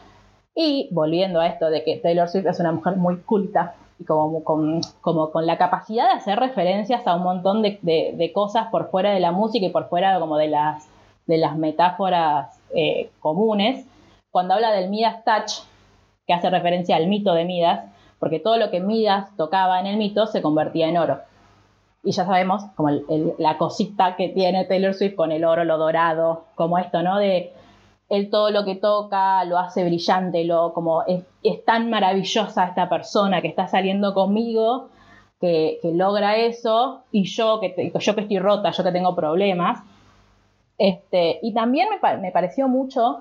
Y volviendo a esto de que Taylor Swift es una mujer muy culta y como con, como con la capacidad de hacer referencias a un montón de, de- cosas por fuera de la música y por fuera como de las, de las metáforas eh, comunes, cuando habla del Midas Touch, que hace referencia al mito de Midas, porque todo lo que Midas tocaba en el mito se convertía en oro. Y ya sabemos, como la cosita que tiene Taylor Swift con el oro, lo dorado, como esto, ¿no? De él todo lo que toca lo hace brillante, lo, como es, tan maravillosa esta persona que está saliendo conmigo que, que logra eso y yo que, yo que estoy rota, yo que tengo problemas. Este, y también me, me pareció mucho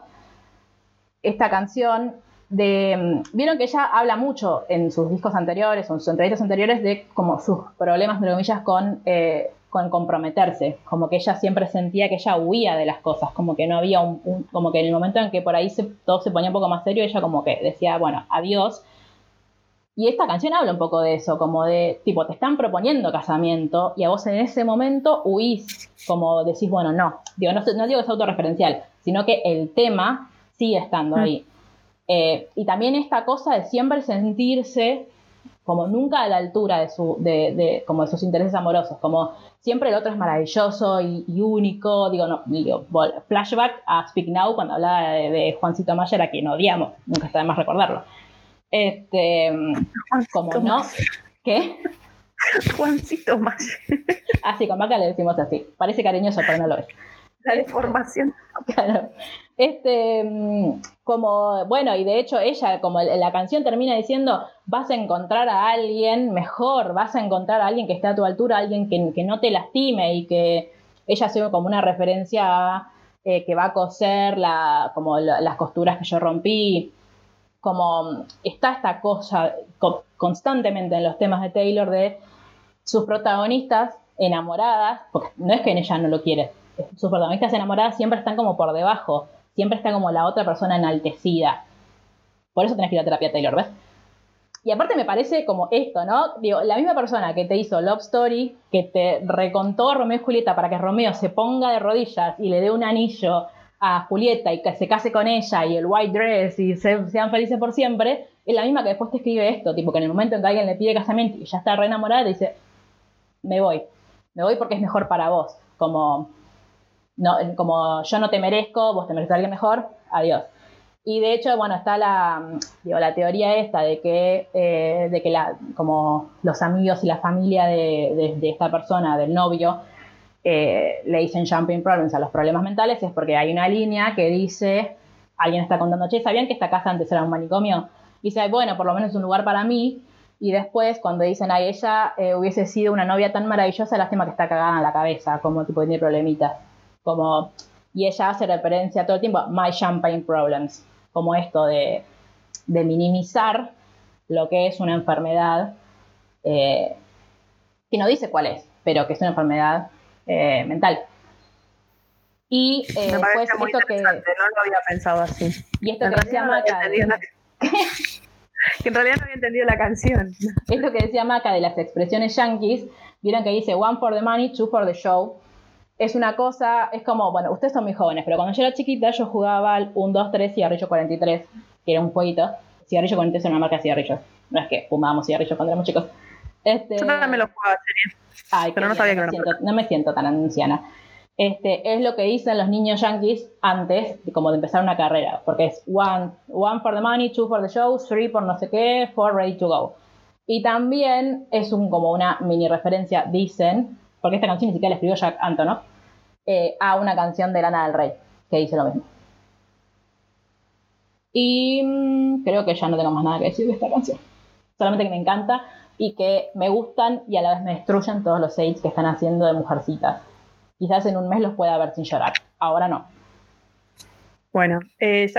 esta canción de... Vieron que ella habla mucho en sus discos anteriores o en sus entrevistas anteriores de como sus problemas, entre comillas, con, eh, con comprometerse. Como que ella siempre sentía que ella huía de las cosas, como que no había un... un- como que en el momento en que por ahí se- todo se ponía un poco más serio, ella como que decía, bueno, adiós. Y esta canción habla un poco de eso, como de, tipo, te están proponiendo casamiento y a vos en ese momento huís, como decís, bueno, no. Digo, no, no digo que es autorreferencial, sino que el tema sigue estando Mm. ahí. Eh, y también esta cosa de siempre sentirse como nunca a la altura de, su, de, de- como de sus intereses amorosos, como siempre el otro es maravilloso y, y único, digo, no, digo, flashback a Speak Now cuando hablaba de, de Juancito Mayer, a quien odiamos, nunca está de más recordarlo. Este, como Juancito no, Mayer. ¿qué? Juancito más. Así, con Vaca le decimos así, parece cariñoso, pero no lo es. La deformación. Claro. Este, mm, como, bueno, y de hecho ella, como la canción termina diciendo, vas a encontrar a alguien mejor, vas a encontrar a alguien que esté a tu altura, alguien que, no te lastime y que ella hace como una referencia a eh, que va a coser la, como la- las costuras que yo rompí, como está esta cosa co- constantemente en los temas de Taylor de sus protagonistas enamoradas, porque no es que en ella no lo quiere, sus protagonistas enamoradas siempre están como por debajo, siempre está como la otra persona enaltecida. Por eso tenés que ir a terapia Taylor, ¿ves? Y aparte me parece como esto, ¿no? Digo, la misma persona que te hizo Love Story, que te recontó Romeo y Julieta para que Romeo se ponga de rodillas y le dé un anillo a Julieta y que se case con ella y el white dress y se- sean felices por siempre, es la misma que después te escribe esto, tipo que en el momento en que alguien le pide casamiento y ya está re enamorada, dice, me voy, me voy porque es mejor para vos, como, no, como yo no te merezco, vos te mereces a alguien mejor, adiós. Y de hecho, bueno, está la, digo, la teoría esta de que, eh, de que la, como los amigos y la familia de, de- esta persona, del novio, eh, le dicen jumping problems a los problemas mentales, es porque hay una línea que dice, alguien está contando, che, ¿sabían que esta casa antes era un manicomio? Dice, "Ay, bueno, por lo menos es un lugar para mí. Y después, cuando dicen, ay, ella eh, hubiese sido una novia tan maravillosa, lástima que está cagada en la cabeza, como tipo tiene problemitas. Como, y ella hace referencia todo el tiempo a my champagne problems, como esto de, de minimizar lo que es una enfermedad, eh, que no dice cuál es, pero que es una enfermedad eh, mental. Y eh, Me muy esto que, no lo había pensado así. y esto En que decía no Maca, la- que en realidad no había entendido la canción. esto que decía Maca de las expresiones yankees, vieron que dice one for the money, two for the show. Es una cosa, es como, bueno, ustedes son muy jóvenes, pero cuando yo era cigarrillo yo jugaba al 1, 2, 3, cigarrillo 43, que era un jueguito. Cigarrillo 43 era una marca de cigarrillos. No es que fumábamos cigarrillos cuando éramos chicos. Este, Yo también lo jugaba serie. Ay, pero no sabía que me siento- no me siento tan anciana. Este, es lo que dicen los niños yankees antes de, como de empezar una carrera, porque es one, one for the money, two for the show, three por no sé qué, four ready to go. Y también es un, como una mini referencia, dicen, porque esta canción ni siquiera la escribió Jack Antonoff, eh, a una canción de Lana del Rey, que dice lo mismo. Y mm, creo que ya no tengo más nada que decir de esta canción. Solamente que me encanta y que me gustan y a la vez me destruyen todos los aids que están haciendo de mujercitas. Quizás en un mes los pueda ver sin llorar. Ahora no. Bueno, eh,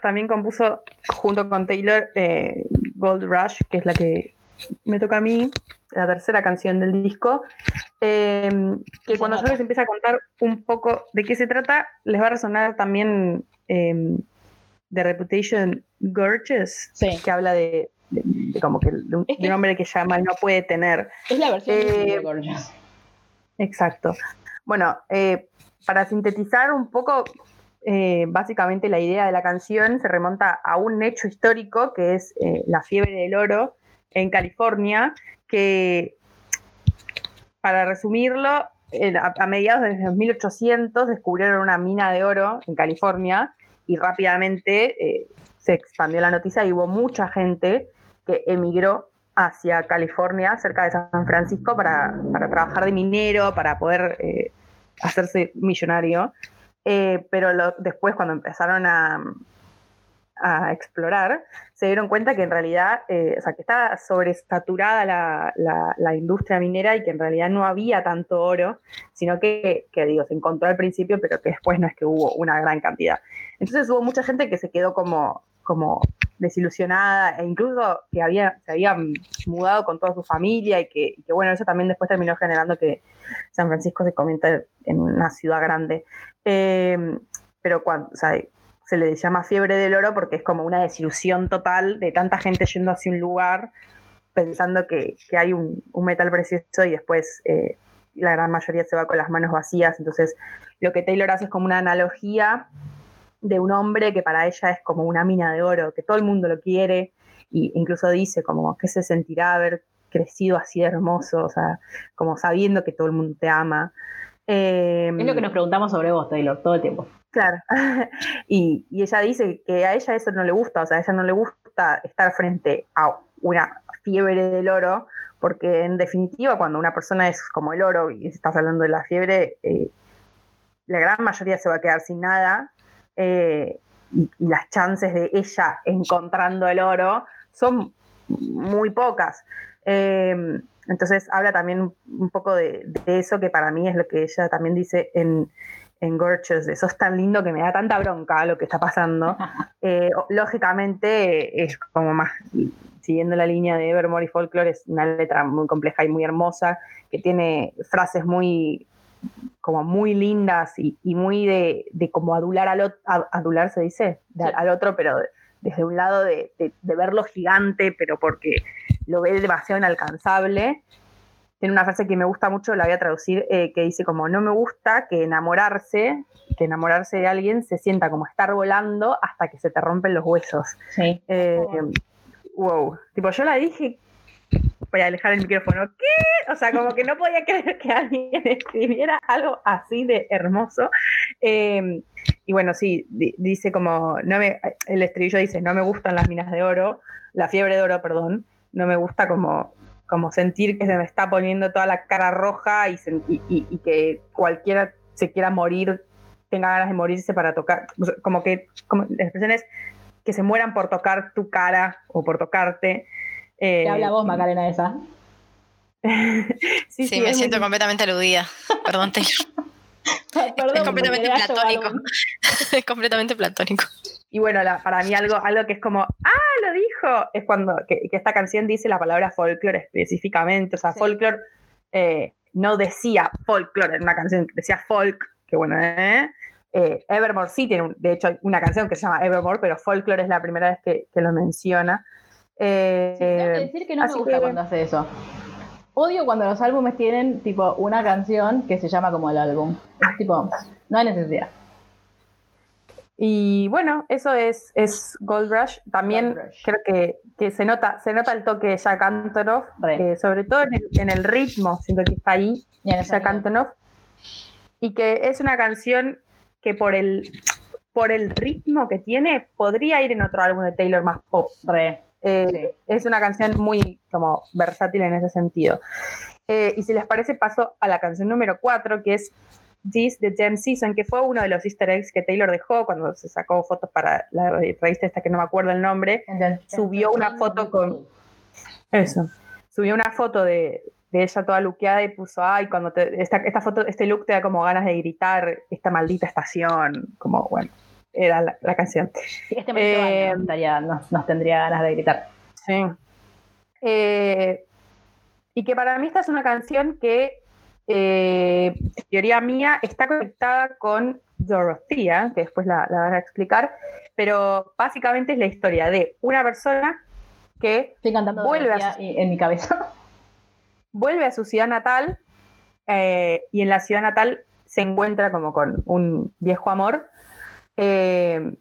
también compuso junto con Taylor eh, Gold Rush, que es la que me toca a mí, la tercera canción del disco. eh, que cuando yo les empiece a contar un poco de qué se trata, les va a resonar también eh, The Reputation Gorgeous, Sí. que habla de, de- de como que de un, Es que- de un hombre que llama y no puede tener. Es la versión Eh, de Gorgeous. Exacto. Bueno, eh, para sintetizar un poco, eh, básicamente la idea de la canción se remonta a un hecho histórico que es eh, la fiebre del oro en California, que, para resumirlo, a, mediados de los 1800 descubrieron una mina de oro en California y rápidamente eh, se expandió la noticia y hubo mucha gente que emigró hacia California, cerca de San Francisco, para, para trabajar de minero, para poder eh, hacerse millonario. Eh, pero después, cuando empezaron a, a explorar, se dieron cuenta que en realidad, eh, o sea, que estaba sobresaturada la, la- la industria minera y que en realidad no había tanto oro, sino que, que, digo, se encontró al principio, pero que después no es que hubo una gran cantidad. Entonces hubo mucha gente que se quedó como, como desilusionada e incluso que había, se había mudado con toda su familia y que, y que, bueno, eso también después terminó generando que San Francisco se convierte en una ciudad grande. Eh, pero cuando, o sea, se le llama fiebre del oro porque es como una desilusión total de tanta gente yendo hacia un lugar pensando que, que hay un, un metal precioso y después eh, la gran mayoría se va con las manos vacías. Entonces, lo que Taylor hace es como una analogía de un hombre que para ella es como una mina de oro, que todo el mundo lo quiere, e incluso dice como que se sentirá haber crecido así de hermoso, o sea, como sabiendo que todo el mundo te ama. Es lo que nos preguntamos sobre vos, Taylor, todo el tiempo. Claro. y, ella dice que a ella eso no le gusta, o sea, a ella no le gusta estar frente a una fiebre del oro, porque en definitiva cuando una persona es como el oro y estás hablando de la fiebre, eh, la gran mayoría se va a quedar sin nada eh, y, las chances de ella encontrando el oro son muy pocas. Eh, entonces habla también un poco de, de eso que para mí es lo que ella también dice en, en Gorgeous, de sos tan lindo que me da tanta bronca lo que está pasando. Eh, lógicamente es como más, siguiendo la línea de Evermore y Folklore, es una letra muy compleja y muy hermosa, que tiene frases muy como muy lindas y, y muy de, de como adular al otro, adular se dice, De- al otro, pero de- desde un lado de, de- de verlo gigante, pero porque lo ve demasiado inalcanzable. Tiene una frase que me gusta mucho, la voy a traducir, eh, que dice como, no me gusta que enamorarse, que enamorarse de alguien se sienta como estar volando hasta que se te rompen los huesos. Sí. Eh, wow. Tipo, yo la dije, voy a alejar el micrófono. ¿Qué? O sea, como que no podía creer que alguien escribiera algo así de hermoso. Eh, y bueno, sí, di- dice como, no me, el estribillo dice, no me gustan las minas de oro, la fiebre de oro, perdón, no me gusta como, como sentir que se me está poniendo toda la cara roja y, sen- y- y- y que cualquiera se quiera morir, tenga ganas de morirse para tocar, o sea, como que, como, la expresión es que se mueran por tocar tu cara o por tocarte. Eh, Te habla vos, Macarena, esa. sí, Sí, me siento muy- completamente aludida. Perdón, Taylor. Perdón, es completamente platónico. es completamente platónico. Y bueno, la- para mí algo, algo que es como, ah, lo dijo, es cuando que, que esta canción dice la palabra folklore específicamente, o sea, Sí. folklore eh, no decía folklore en una canción, decía folk, que bueno, ¿eh? Eh, Evermore sí tiene, un- de hecho, una canción que se llama Evermore, pero folklore es la primera vez que, que lo menciona. Eh, Tengo que decir que no me gusta que- cuando hace eso. Odio cuando los álbumes tienen tipo una canción que se llama como el álbum. Es tipo, no hay necesidad. Y bueno, eso es, es Gold Rush. También Gold Rush. creo que, que se nota, se nota el toque de Jack Antonoff, Re. eh, sobre todo en el, en el ritmo, siento que está ahí Jack. Antonoff. Y que es una canción que por el, por el ritmo que tiene, podría ir en otro álbum de Taylor más pop. Re, Eh, sí. Es una canción muy como versátil en ese sentido. Eh, y si les parece, paso a la canción número 4, que es This, The Gem Season, que fue uno de los easter eggs que Taylor dejó cuando se sacó fotos para la revista esta que no me acuerdo el nombre. Entonces, Subió una foto con- Eso. Subió una foto de, de ella toda luqueada y puso, ay, cuando te, esta, esta foto, este look te da como ganas de gritar, esta maldita estación, como, bueno, era la, la canción. Sí, Este Eh, estaría- nos, nos tendría ganas de gritar. Sí. Eh, y que para mí esta es una canción que, eh, teoría mía, está conectada con Dorothea, que después la, la van a explicar, pero básicamente es la historia de una persona que Estoy cantando Vuelve a- en mi cabeza. vuelve a su ciudad natal eh, y en la ciudad natal se encuentra como con un viejo amor. Eh,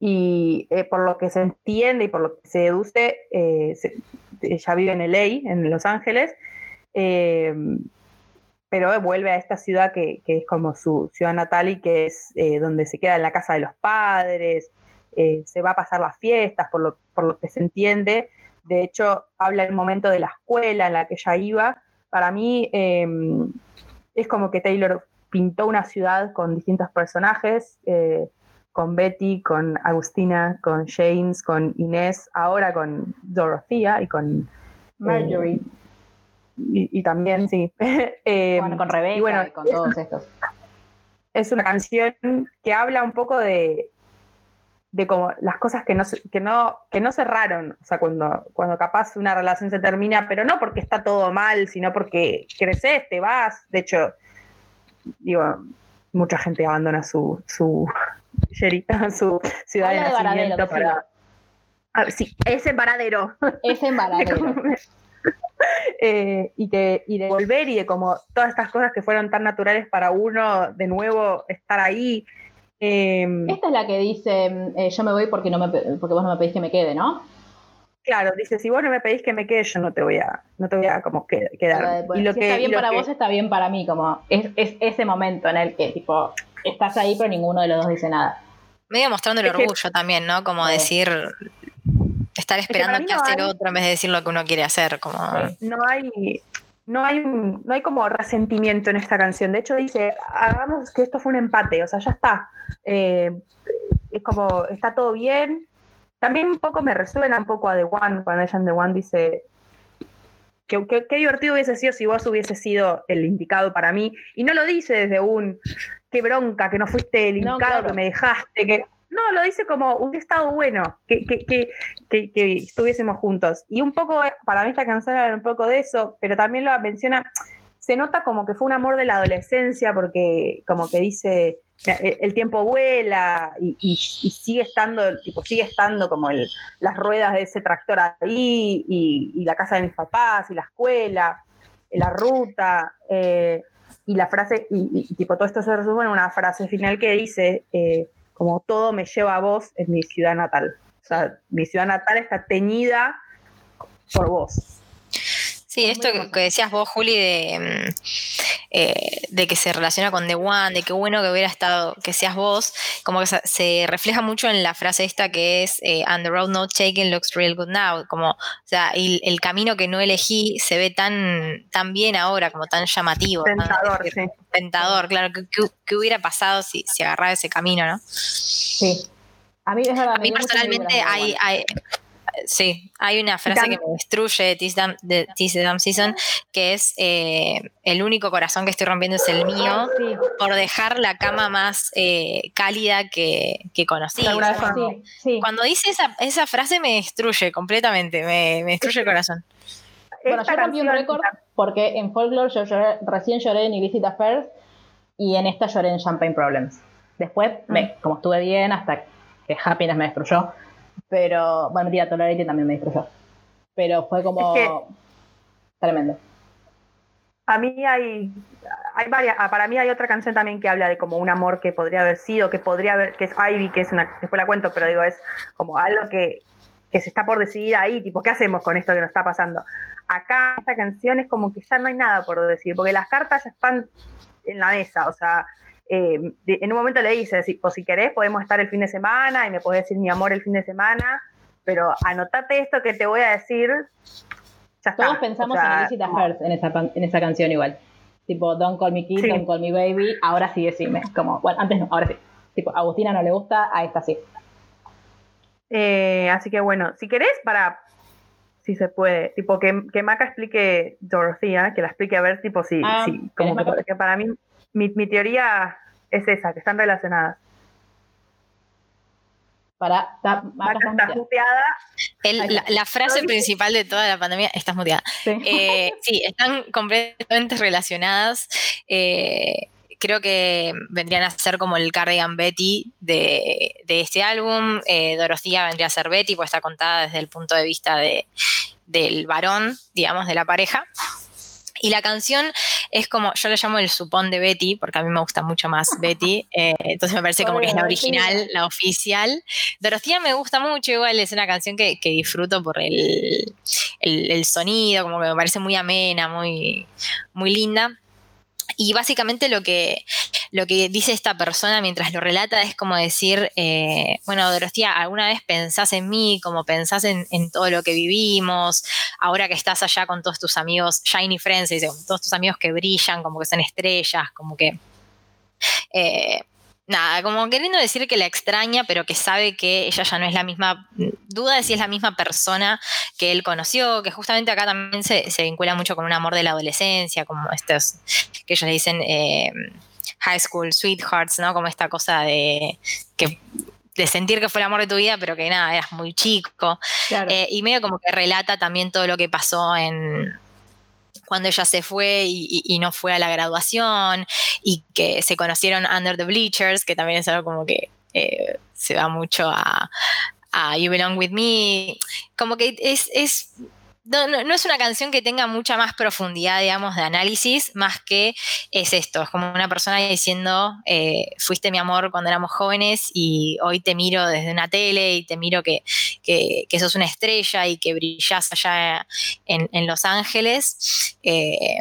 y eh, por lo que se entiende y por lo que se deduce, eh, ella vive en LA, en Los Ángeles, eh, pero vuelve a esta ciudad que, que es como su ciudad natal y que es eh, donde se queda en la casa de los padres, eh, se va a pasar las fiestas, por lo, por lo que se entiende. De hecho, habla el momento de la escuela en la que ella iba. Para mí eh, es como que Taylor pintó una ciudad con distintos personajes, eh, con Betty, con Agustina, con James, con Inés, ahora con Dorothea y con... Marjorie. Y, y también, sí. Eh, bueno, con Rebeca y bueno, y con todos estos. es una canción que habla un poco de, de como las cosas que no, se- que no, que no cerraron, o sea, cuando, cuando capaz una relación se termina, pero no porque está todo mal, sino porque creces, te vas, de hecho, digo, mucha gente abandona su, su, Sherry- su ciudad Habla de de nacimiento Cecilia. para... Ah, sí, ese varadero. Es embaradero. Eh, y, que, y de volver y de como todas estas cosas que fueron tan naturales para uno, de nuevo estar ahí. Eh, Esta es la que dice, mm, eh, yo me voy porque, no me, porque vos no me pedís que me quede, ¿no? Claro, dice, si vos no me pedís que me quede, yo no te voy a, no te voy a como que- quedar. Bueno, y lo si que, está bien y lo para que- vos, está bien para mí, como es, es ese momento en el que tipo estás ahí pero ninguno de los dos dice nada. Medio mostrando el Es que- orgullo también, ¿no? Como Sí. decir, estar que esperando que no hace el hay- otro en vez de decir lo que uno quiere hacer. Como, no hay no hay no hay como resentimiento en esta canción de hecho dice hagamos que esto fue un empate o sea ya está Eh, es como está todo bien también un poco me resuena un poco a The One cuando ella en The One dice que, que- qué divertido hubiese sido si vos hubiese sido el indicado para mí y no lo dice desde un qué bronca que no fuiste el No, indicado claro. que me dejaste que no, lo dice como un estado bueno, que, que, que, que, que estuviésemos juntos. Y un poco, para mí esta canción era un poco de eso, pero también lo menciona, se nota como que fue un amor de la adolescencia, porque como que dice, el el tiempo vuela y, y- sigue estando, tipo, sigue estando como el, las ruedas de ese tractor ahí, y, la casa de mis papás, y la escuela, la ruta, eh, y la frase, y, tipo todo esto se resume en una frase final que dice, eh, como todo me lleva a vos en mi ciudad natal. O sea, mi ciudad natal está teñida por vos. Sí, esto que, que decías vos, Juli, de, mm, eh, de que se relaciona con The One, de qué bueno que hubiera estado, que seas vos, como que se, se refleja mucho en la frase esta que es eh, And the road not taken looks real good now, como, o sea, el, el camino que no elegí se ve tan, tan bien ahora, como tan llamativo. ¿no? Tentador, decir, sí. Tentador, claro, ¿qué, hubiera pasado si, si agarraba ese camino, no? Sí. A mí es verdad. A mí personalmente hay- sí, hay una frase que me destruye de This Damn, de This Damn Season, que es eh, el único corazón que estoy rompiendo es el mío Sí, por dejar la cama más eh, cálida que, que conocí. Cuando, sí, sí. cuando dice esa, esa frase me destruye completamente, me, me destruye el corazón. Bueno, Esta yo rompí un récord porque en Folklore yo lloré- recién lloré en Illicit Affairs y en esta lloré en Champagne Problems. Después, me- como estuve bien hasta que Happiness me destruyó, pero, bueno, tía, Tolerate también me destruyó. Pero fue como Es tremendo. A mí hay, hay varias, ah, para mí hay otra canción también que habla de como un amor que podría haber sido, que podría haber, que es Ivy, que es una, después la cuento, pero digo, es como algo que, que se está por decidir ahí, tipo, ¿qué hacemos con esto que nos está pasando? Acá esta canción es como que ya no hay nada por decir, porque las cartas ya están en la mesa, o sea, eh, en un momento le dice, si, pues, si querés podemos estar el fin de semana y me podés decir mi amor el fin de semana, pero anotate esto que te voy a decir, ya está. Todos pensamos O sea, en Elizabeth Hurst en esa, en esa canción igual. Tipo, Don't Call Me Kid, Sí. Don't Call Me Baby, ahora sí decime. Como, bueno, antes no, ahora sí. Tipo, a Agustina no le gusta, a esta sí. Eh, así que bueno, si querés, para si se puede, tipo que, que Maca explique Dorothea, que la explique a ver, tipo, si, Ah, si como ¿querés, que, que para mí, mi, mi teoría es esa, que están relacionadas. Para, está, Maca Maca está está muteada. El- la, frase principal de toda la pandemia, estás muteada. Sí. Eh, sí, están completamente relacionadas. Eh, creo que vendrían a ser como el Cardigan Betty de, de este álbum. Eh, Dorothea vendría a ser Betty, pues está contada desde el punto de vista de, del varón, digamos, de la pareja. Y la canción es como, yo le llamo el supón de Betty, porque a mí me gusta mucho más Betty, eh, entonces me parece como que es la original, la oficial. Dorothea me gusta mucho, igual es una canción que, que disfruto por el, el, el sonido, como que me parece muy amena, muy, muy linda. Y básicamente lo que, lo que dice esta persona mientras lo relata es como decir, eh, bueno, Dorothea, ¿alguna vez pensás en mí, como pensás en, todo lo que vivimos? Ahora que estás allá con todos tus amigos, Shiny Friends, dice, todos tus amigos que brillan, como que son estrellas, como que... eh, nada, como queriendo decir que la extraña, pero que sabe que ella ya no es la misma, duda de si es la misma persona que él conoció, que justamente acá también se, se vincula mucho con un amor de la adolescencia, como estos, que ellos le dicen eh, high school sweethearts, ¿no? Como esta cosa de que de sentir que fue el amor de tu vida, pero que nada, eras muy chico. Claro. Eh, y medio como que relata también todo lo que pasó en cuando ella se fue y, y- y no fue a la graduación y que se conocieron under the bleachers, que también es algo como que eh, se va mucho a, a You Belong With Me. Como que es... es no, es una canción que tenga mucha más profundidad, digamos, de análisis, más que es esto, es como una persona diciendo, eh, fuiste mi amor cuando éramos jóvenes y hoy te miro desde una tele y te miro que, que, que sos una estrella y que brillás allá en, en Los Ángeles. eh,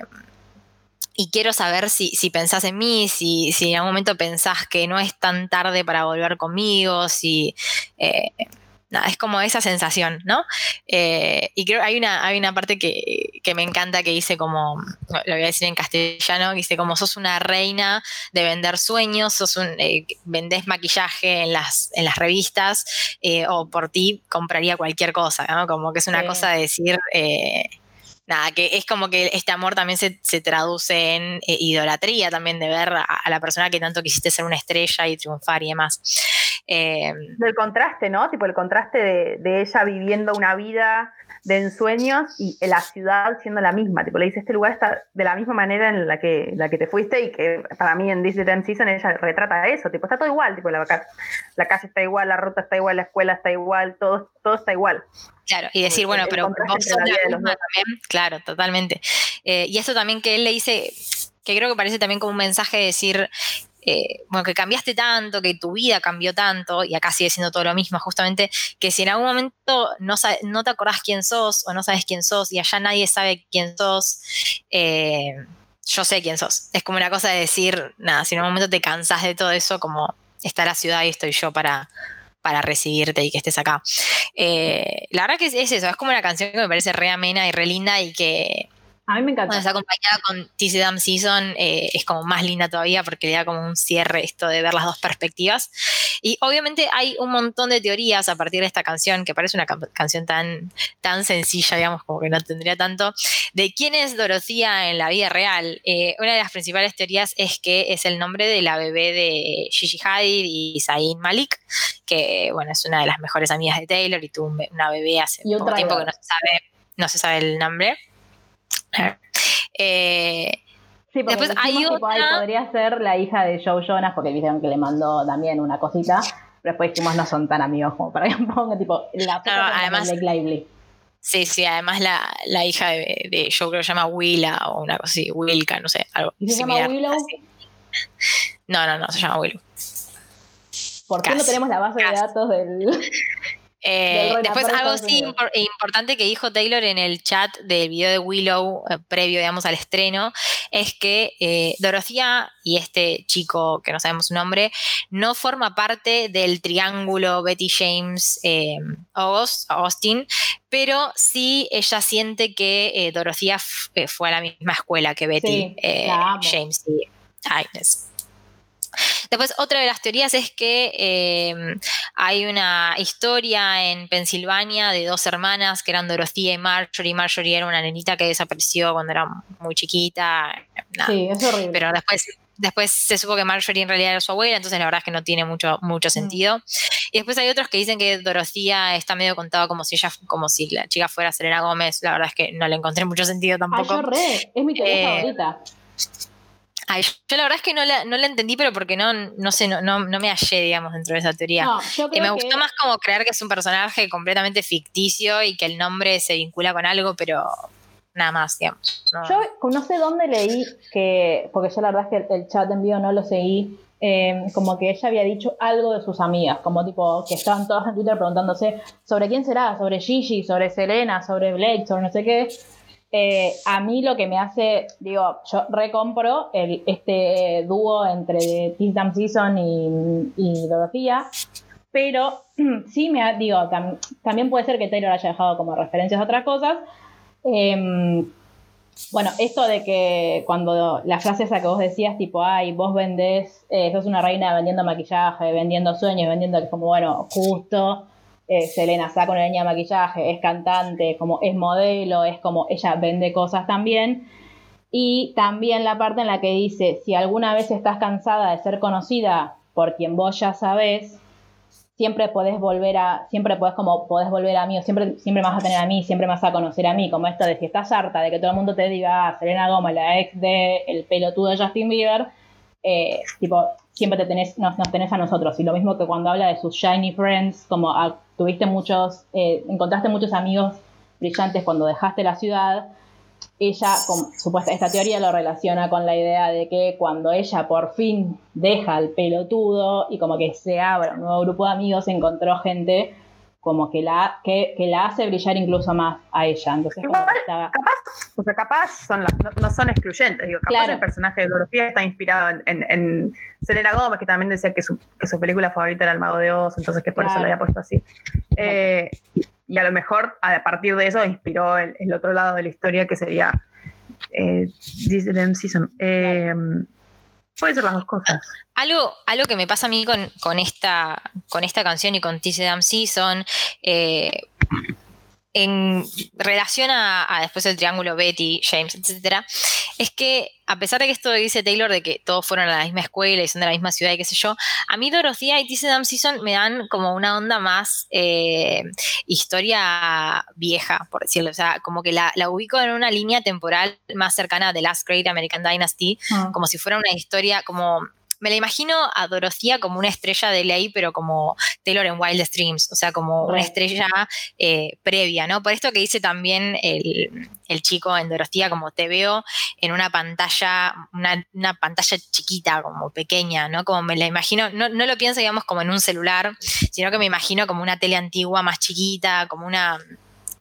y quiero saber si, si pensás en mí, si, si en algún momento pensás que no es tan tarde para volver conmigo, si... eh, nada, es como esa sensación, ¿no? Eh, y creo que hay una, hay una parte que, que me encanta que dice como, lo voy a decir en castellano, que dice como sos una reina de vender sueños, sos un, eh, vendés maquillaje en las, en las revistas, eh, o por ti compraría cualquier cosa, ¿no? Como que es una Sí. cosa de decir... Nada, que es como que este amor también se, se traduce en eh, idolatría también de ver a, la persona que tanto quisiste ser una estrella y triunfar y demás. Eh, del contraste, ¿no? Tipo el contraste de, de ella viviendo una vida de ensueños y la ciudad siendo la misma. Tipo, le dice, este lugar está de la misma manera en la que, la que te fuiste y que para mí en This Time Season ella retrata eso. Tipo, está todo igual. Tipo, la, la calle está igual, la ruta está igual, la escuela está igual, todo, todo está igual. Claro, y decir, bueno, el pero vos sos la misma también, claro, totalmente. Eh, y eso también que él le dice, que creo que parece también como un mensaje de decir, eh, bueno, que cambiaste tanto, que tu vida cambió tanto, y acá sigue siendo todo lo mismo, justamente, que si en algún momento no, no te acordás quién sos o no sabes quién sos y allá nadie sabe quién sos, eh, yo sé quién sos. Es como una cosa de decir, nada, si en un momento te cansás de todo eso, como está la ciudad y estoy yo para, para recibirte y que estés acá. Eh, la verdad que es, es eso, es como una canción que me parece re amena y re linda y que A mí me cuando encanta. está acompañada con TC Damn Season eh, es como más linda todavía porque le da como un cierre esto de ver las dos perspectivas. Y obviamente hay un montón de teorías a partir de esta canción, que parece una cam- canción tan, tan sencilla, digamos, como que no tendría tanto, de quién es Dorothea en la vida real. Eh, una de las principales teorías es que es el nombre de la bebé de Gigi Hadid y Zayn Malik, que bueno, es una de las mejores amigas de Taylor y tuvo una bebé hace Y un poco tiempo que no se sabe, no se sabe el nombre. Eh, Sí, porque Después hay dijimos, tipo, ay, otra- podría ser la hija de Joe Jonas, porque vieron que le mandó también una cosita, pero después dijimos no son tan amigos como para que ponga tipo la No, además- Blake Lively. Sí, sí, además la, la hija de, de- yo creo que se llama Willa o una cosa así, Wilka, no sé, algo ¿Y se llama. Willow? así. No, no, no, se llama Willow. ¿Por qué no tenemos la base de datos del. Eh, después algo sí impor- importante que dijo Taylor en el chat del video de Willow eh, previo, digamos, al estreno, es que eh, Dorothea y este chico, que no sabemos su nombre, no forma parte del triángulo Betty James eh, August- Austin, pero sí ella siente que Dorothea fue a la misma escuela que Betty Sí. James y Agnes. Después, otra de las teorías es que eh, hay una historia en Pensilvania de dos hermanas que eran Dorothea y Marjorie. Marjorie era una nenita que desapareció cuando era muy chiquita. nada. Sí, es horrible. Pero después, después se supo que Marjorie en realidad era su abuela, entonces la verdad es que no tiene mucho, mucho sentido. Y después hay otros que dicen que Dorothea está medio contada como si ella, como si la chica fuera Selena Gómez. La verdad es que no le encontré mucho sentido Ay, tampoco. yo re. Es mi teoría Eh, favorita. Ay, yo la verdad es que no la, no la entendí, pero porque no, no sé, no, no, no me hallé, digamos, dentro de esa teoría. No, yo me que- gustó más como creer que es un personaje completamente ficticio y que el nombre se vincula con algo, pero nada más, digamos. Yo no sé dónde leí que, porque yo la verdad es que el, el chat en vivo no lo seguí, eh, como que ella había dicho algo de sus amigas, como tipo que estaban todas en Twitter preguntándose sobre quién será, sobre Gigi, sobre Selena, sobre Blake, sobre no sé qué. Eh, a mí lo que me hace, digo, yo recompro el, este dúo entre Tis Dam Season y, y pero sí me ha- digo, tam- también puede ser que Taylor haya dejado como referencias a otras cosas. Em, bueno, esto de que cuando la frase esa que vos decías, tipo, ay, vos vendés, eh, sos una reina vendiendo maquillaje, vendiendo sueños, vendiendo, como, bueno, justo, eh, Selena saca una línea de maquillaje, es cantante, como es modelo, es como ella vende cosas también. Y también la parte en la que dice, si alguna vez estás cansada de ser conocida por quien vos ya sabés, siempre podés volver a, siempre podés como podés volver a mí, o siempre, siempre vas a tener a mí, siempre me vas a conocer a mí, como esto de si estás harta de que todo el mundo te diga, ah, Selena Gomez, la ex de el pelotudo de Justin Bieber, eh, tipo, siempre te tenés, nos, tenés a nosotros. Y lo mismo que cuando habla de sus shiny friends, como ah, tuviste muchos, eh, encontraste muchos amigos brillantes cuando dejaste la ciudad, ella, con supuesta, esta teoría lo relaciona con la idea de que cuando ella por fin deja al pelotudo y como que se abre un nuevo grupo de amigos, encontró gente como que la, que, que la hace brillar incluso más a ella. Entonces, Igual, estaba- Capaz, o sea, capaz son las- no, no son excluyentes, digo, capaz Claro. el personaje de Dorothea está inspirado en, en, en Selena Gómez, que también decía que su, que su película favorita era El Mago de Oz, entonces que por eso lo había puesto así. Eh, y a lo mejor a partir de eso inspiró el, el otro lado de la historia que sería eh, This Season. Eh, puede ser las dos cosas. Algo, algo que me pasa a mí con, con, esta, con esta canción y con Tis Damn Season, eh, en relación a, a después el triángulo Betty, James, etcétera, es que a pesar de que esto dice Taylor de que todos fueron a la misma escuela y son de la misma ciudad y qué sé yo, a mí Dorothea y Damn Season me dan como una onda más eh, historia vieja, por decirlo, o sea, como que la, la ubico en una línea temporal más cercana a The Last Great American Dynasty, Ah. como si fuera una historia como me la imagino a Dorothea como una estrella de ley, pero como Taylor en Wildest Dreams, o sea, como una Re. estrella eh, previa, ¿no? Por esto que dice también el, el chico en Dorothea, como te veo en una pantalla, una, una pantalla chiquita, como pequeña, ¿no? Como me la imagino, no, no lo pienso, digamos, como en un celular, sino que me imagino como una tele antigua más chiquita, como una,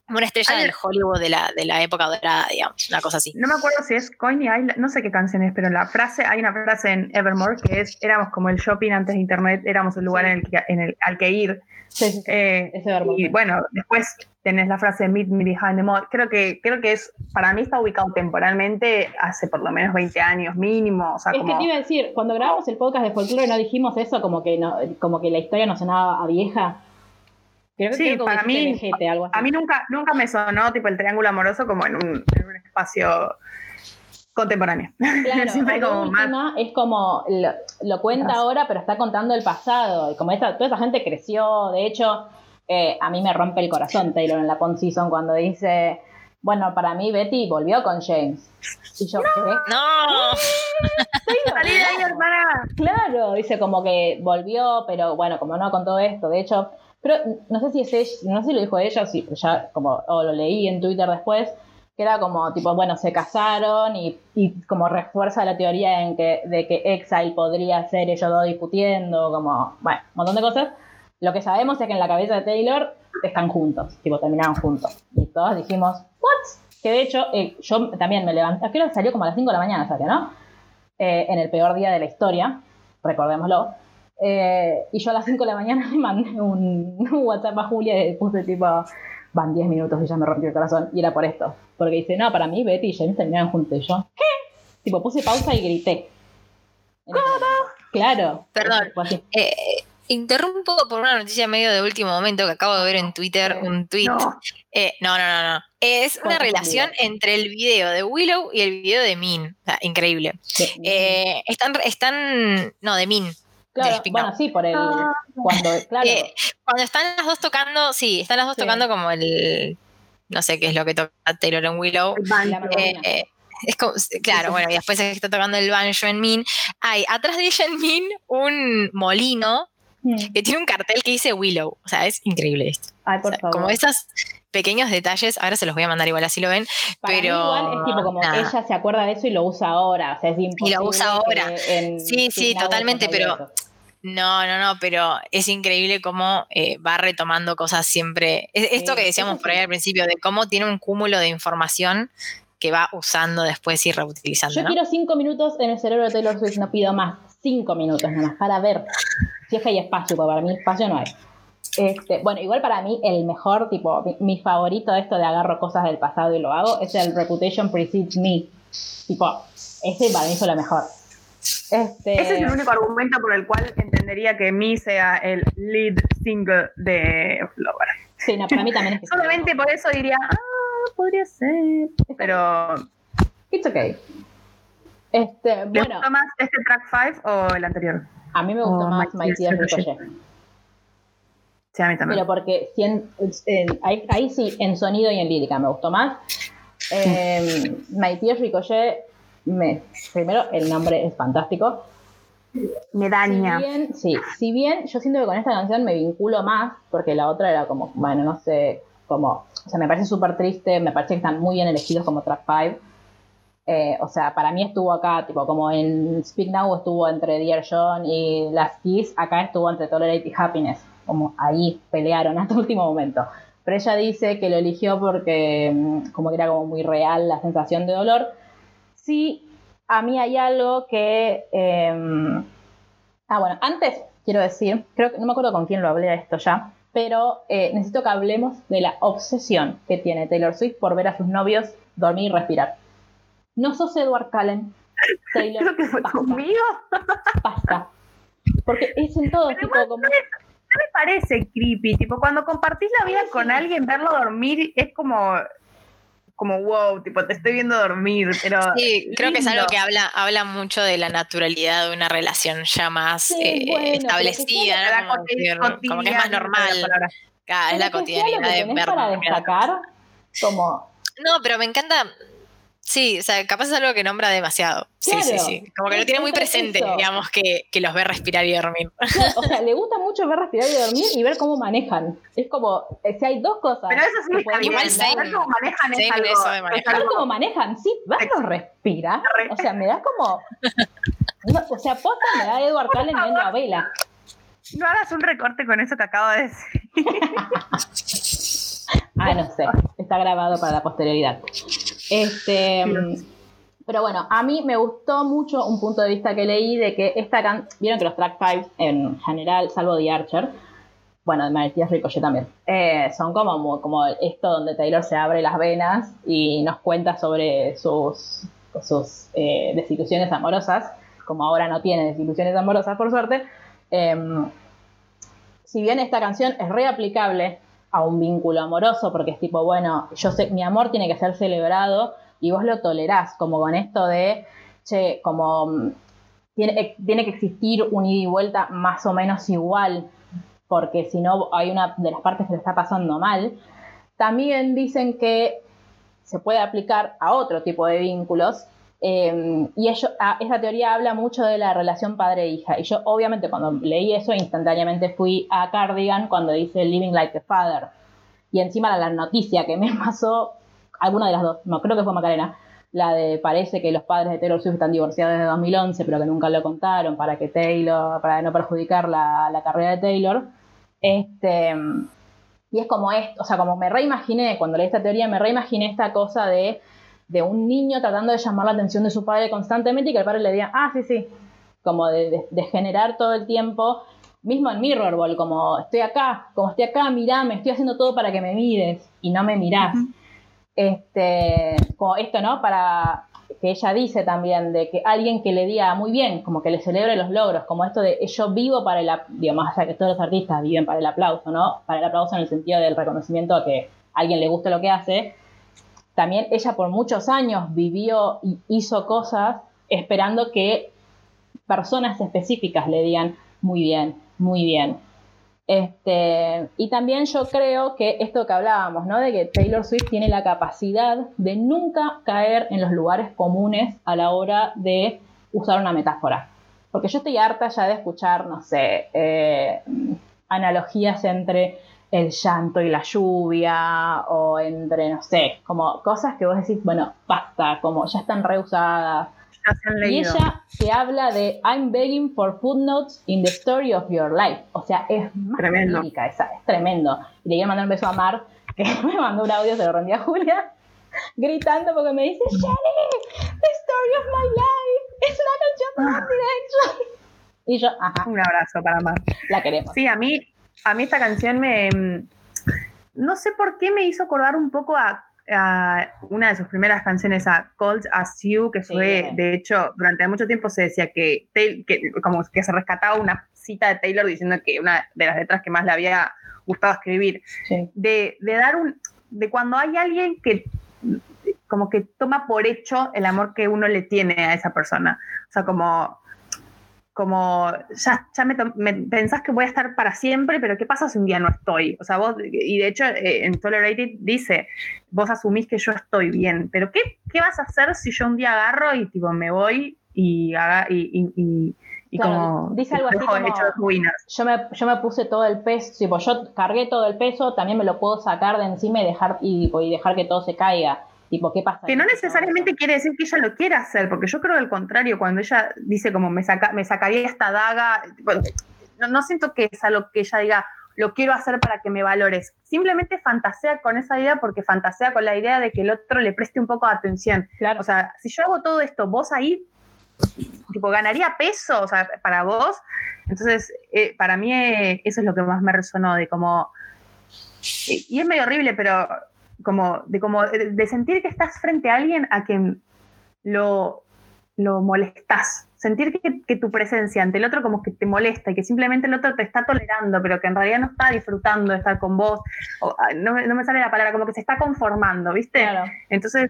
una estrella del Hollywood de la, de la época dorada, digamos, una cosa así. No me acuerdo si es Coney Island, no sé qué canción es, pero la frase, hay una frase en Evermore que es, éramos como el shopping antes de internet, éramos el lugar en el que, en el, al que ir. Sí, sí. Eh, y bueno, después tenés la frase Meet me behind the mall. Creo que, creo que es, para mí está ubicado temporalmente hace por lo menos 20 años mínimo. O sea, Es como, que te iba a decir, cuando grabamos el podcast de folclore no dijimos eso, como que no, como que la historia nos sonaba a vieja. Creo que, Sí, creo para mí- algo así. a mí nunca, nunca me sonó tipo el triángulo amoroso como en un, en un espacio contemporáneo. Claro, Siempre como última, es como lo, lo cuenta ahora, pero está contando el pasado. Y como esta, toda esa gente creció, de hecho, eh, a mí me rompe el corazón Taylor en la Pond Season cuando dice, bueno, para mí Betty volvió con James. Y yo, ¿qué? ¡No! Salí de ahí, hermana. Claro, dice como que volvió, pero bueno, como no con todo esto. De hecho, creo no sé si es ella, no sé si lo dijo ella o si ya como, lo leí en Twitter después, que era como tipo, bueno, se casaron y, como refuerza la teoría en que, de que Exile podría ser ellos dos discutiendo, como, bueno, un montón de cosas. Lo que sabemos es que en la cabeza de Taylor están juntos, tipo, terminaron juntos. Y todos dijimos, ¿what? Que de hecho, eh, yo también me levanté, creo salió como a las 5 de la mañana, salió, ¿no? Eh, en el peor día de la historia, recordémoslo. Eh, y yo a las 5 de la mañana le mandé un, un WhatsApp a Julia y puse tipo, van 10 minutos y ya me rompió el corazón. Y era por esto. Porque dice, no, para mí Betty y James terminaron juntos. Y yo, ¿qué? Tipo, puse pausa y grité. ¿Cómo? Claro. Perdón. Eh, interrumpo por una noticia medio de último momento que acabo de ver en Twitter, un tweet. No. Eh, no, no, no, no. Es una relación entre el video de Willow y el video de Min. O sea, increíble. Sí. Eh, están, están, no, de Min. Claro, bueno, sí, por el. Ah. Cuando, claro. Eh, cuando están las dos tocando, sí, están las dos Sí. tocando como el, no sé qué es lo que toca Taylor en Willow. El banjo. La Eh, es como, claro, bueno, y después está tocando el banjo en Min. Hay atrás de Min un molino Mm. que tiene un cartel que dice Willow. O sea, es increíble esto. Ay, O por sea, favor. como esos pequeños detalles, ahora se los voy a mandar igual así lo ven, Para mí pero igual es tipo como nada. ella se acuerda de eso y lo usa ahora. O sea, es imposible. usa ahora. que en Sí, sí, totalmente, pero- eso. No, no, no, pero es increíble cómo eh, va retomando cosas siempre. es- Esto que decíamos por ahí al principio, de cómo tiene un cúmulo de información que va usando después y reutilizando. Yo ¿no? quiero cinco minutos en el cerebro de Taylor Swift, no pido más. Cinco minutos nomás, para ver si es que hay espacio, porque para mí espacio no hay. Este, bueno, igual para mí el mejor, tipo, mi, mi favorito de esto de agarro cosas del pasado y lo hago, es el Reputation Precedes Me. Tipo, ese para mí fue lo mejor. Este, Ese es el único argumento por el cual entendería que Mi sea el lead single de Flower. Sí, no, para mí también es que Solamente por eso diría, ah, podría ser. Pero, It's okay. Este, ¿le bueno, gustó más este track 5 o el anterior? a mí me gustó Oh, más My Tears Ricochet. Sí, a mí también. Pero porque cien- en- ahí, ahí sí, en sonido y en lírica me gustó más. Eh, My Tears Ricochet, me, primero el nombre es fantástico. Me Si daña. bien, sí, si bien yo siento que con esta canción me vinculo más, porque la otra era como, bueno, no sé, como, o sea, me parece súper triste, me parece que están muy bien elegidos como track 5. Eh, o sea, para mí estuvo acá, tipo, como en Speak Now estuvo entre Dear John y Last Kiss, acá estuvo entre Tolerate y Happiness. Como ahí pelearon hasta el último momento. Pero ella dice que lo eligió porque mm, como que era como muy real la sensación de dolor. Sí, a mí hay algo que... eh, ah, bueno, antes quiero decir, creo que no me acuerdo con quién lo hablé de esto ya, pero eh, necesito que hablemos de la obsesión que tiene Taylor Swift por ver a sus novios dormir y respirar. No sos Edward Cullen. Taylor, Creo que fue basta, conmigo. basta. Porque es en todo, tipo, como... No me parece creepy. Tipo, cuando compartís la vida con alguien, verlo dormir es como. Como wow, tipo, te estoy viendo dormir, pero. Sí, creo que es algo que habla, habla mucho de la naturalidad de una relación ya más Sí, eh, bueno, pero que establecida, La ¿no? Como, que es más la normal. palabra. Claro, es la cotidianidad de ver. para destacar, como No, pero me encanta. Sí, o sea, capaz es algo que nombra demasiado. Sí, sí, Claro. sí. Como que lo tiene muy es presente, eso. digamos, que, que los ve respirar y dormir. Claro, o sea, le gusta mucho ver respirar y dormir y ver cómo manejan. Es como, eh, si hay dos cosas. Pero eso sí que está. Igual. Ver cómo manejan es algo. eso de manejar. ver cómo manejan, sí, verlos respirar. O sea, me da como. no, o sea, posta me da Edward Cullen viendo a Vela. No hagas un recorte con eso que acabo de decir. Ah, no sé. Está grabado para la posterioridad. Este. mm, Pero bueno, a mí me gustó mucho un punto de vista que leí de que esta can Vieron que los track 5 en general, salvo The Archer, bueno, de Matías Ricochet también, eh, son como, como esto donde Taylor se abre las venas y nos cuenta sobre sus, sus eh, desilusiones amorosas, como ahora no tiene desilusiones amorosas, por suerte. Em, si bien esta canción es reaplicable a un vínculo amoroso, porque es tipo, bueno, yo sé, mi amor tiene que ser celebrado y vos lo tolerás, como con esto de, che, como mm, tiene, eh, tiene que existir un ida y vuelta más o menos igual, porque si no hay una de las partes que le está pasando mal. También dicen que se puede aplicar a otro tipo de vínculos, Eh, y ello, ah, esta teoría habla mucho de la relación padre-hija. Y yo, obviamente, cuando leí eso, instantáneamente fui a Cardigan cuando dice Living Like a Father. Y encima la, la noticia que me pasó, alguna de las dos, no creo que fue Macarena, la de parece que los padres de Taylor Swift están divorciados desde 2011, pero que nunca lo contaron para que Taylor, para no perjudicar la, la carrera de Taylor. Este, y es como esto, o sea, como me reimaginé, cuando leí esta teoría, me reimaginé esta cosa de, de un niño tratando de llamar la atención de su padre constantemente y que el padre le diga, ah, sí, sí, como de, de- de generar todo el tiempo, mismo en Mirrorball, como estoy acá, como estoy acá, mirame, estoy haciendo todo para que me mires y no me mirás. Este, como esto, ¿no? Para que ella dice también de que alguien que le diga muy bien, como que le celebre los logros, como esto de yo vivo para el, digo, más allá que todos los artistas viven para el aplauso, ¿no? Para el aplauso en el sentido del reconocimiento a que a alguien le guste lo que hace. También ella por muchos años vivió y hizo cosas esperando que personas específicas le digan muy bien, muy bien. Este, y también yo creo que esto que hablábamos, ¿no? De que Taylor Swift tiene la capacidad de nunca caer en los lugares comunes a la hora de usar una metáfora. Porque yo estoy harta ya de escuchar, no sé, eh, analogías entre el llanto y la lluvia, o entre, no sé, como cosas que vos decís, bueno, basta, como ya están reusadas. Ya se han Y ella te habla de I'm begging for footnotes in the story of your life. O sea, es lírica esa, es tremendo. Y le quiero mandar un beso a Mar, que me mandó un audio, se lo rendí a Julia, gritando porque me dice, Sherry, the story of my life. Es una canción de One Direction. Y yo, ajá, Un abrazo para más. la queremos. Sí, a mí, a mí esta canción me. mm, No sé por qué me hizo acordar un poco a, a una de sus primeras canciones, a Cold as You, que fue, Sí. de hecho, durante mucho tiempo se decía que, que como que se rescataba una cita de Taylor diciendo que una de las letras que más le había gustado escribir. Sí. de, de dar un. de cuando hay alguien que como que toma por hecho el amor que uno le tiene a esa persona. O sea, como. Como ya, ya me, me pensás que voy a estar para siempre, pero ¿qué pasa si un día no estoy? O sea, vos, y de hecho eh, en Tolerated dice, vos asumís que yo estoy bien, pero ¿qué, qué vas a hacer si yo un día agarro y tipo me voy y haga y, y, y- y Claro, como dice algo así como-? Yo me, yo me puse todo el peso, tipo, yo cargué todo el peso, también me lo puedo sacar de encima y dejar, y, y dejar que todo se caiga. Tipo, ¿qué pasa? Que no necesariamente quiere decir que ella lo quiera hacer, porque yo creo al contrario, cuando ella dice como me, saca, me sacaría esta daga, no, no siento que es algo que ella diga, lo quiero hacer para que me valores. Simplemente fantasea con esa idea porque fantasea con la idea de que el otro le preste un poco de atención. Claro. O sea, si yo hago todo esto, vos ahí, tipo, ganaría peso, o sea, para vos. Entonces, eh, para mí eh, eso es lo que más me resonó, de como, y es medio horrible, pero como de, como de de sentir que estás frente a alguien a quien lo, lo molestas. Sentir que, que tu presencia ante el otro como que te molesta y que simplemente el otro te está tolerando, pero que en realidad no está disfrutando de estar con vos. O, ah, no, me- no me sale la palabra, como que se está conformando, ¿viste? Claro. Entonces,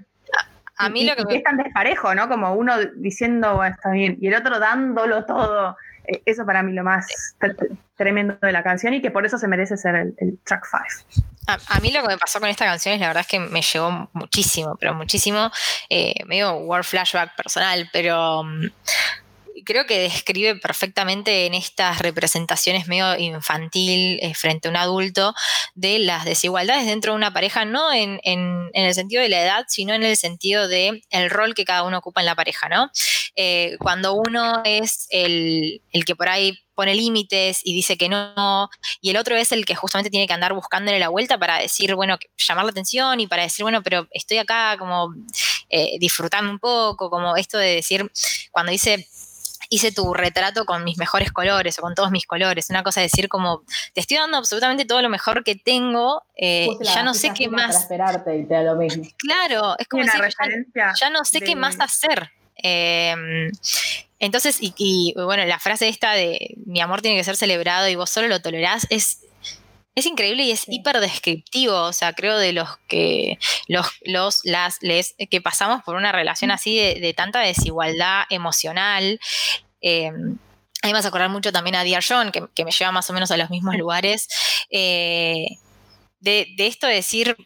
A mí y- lo que y es tan desparejo, ¿no? Como uno diciendo, bueno, está bien, y el otro dándolo todo. Eh, Eso para mí lo más tre- tremendo de la canción y que por eso se merece ser el, track 5. A, mí lo que me pasó con esta canción es la verdad es que me llegó muchísimo, pero muchísimo, eh, medio word flashback personal, pero mm, creo que describe perfectamente en estas representaciones medio infantil eh, frente a un adulto de las desigualdades dentro de una pareja, no en, en- el sentido de la edad, sino en el sentido de rol que cada uno ocupa en la pareja, ¿no? Eh, cuando uno es el, el que por ahí pone límites y dice que no, y el otro es el que justamente tiene que andar buscándole la vuelta para decir, bueno, llamar la atención y para decir, bueno, pero estoy acá como eh, disfrutando un poco, como esto de decir, cuando dice, hice tu retrato con mis mejores colores o con todos mis colores, una cosa de decir como, te estoy dando absolutamente todo lo mejor que tengo, eh, la ya no sé qué Para más, esperarte y te da lo mismo. claro, es como una decir, ya- referencia. ya no sé de- qué más hacer. Eh, entonces, y, y, bueno, la frase esta de mi amor tiene que ser celebrado y vos solo lo tolerás es, es increíble y es Sí. hiper descriptivo. O sea, creo de los que los, los, las, les, que pasamos por una relación así de, de tanta desigualdad emocional. Eh, a mí me vas a acordar mucho también a Dear John, que, que me lleva más o menos a los mismos lugares. eh, de, de esto de decir,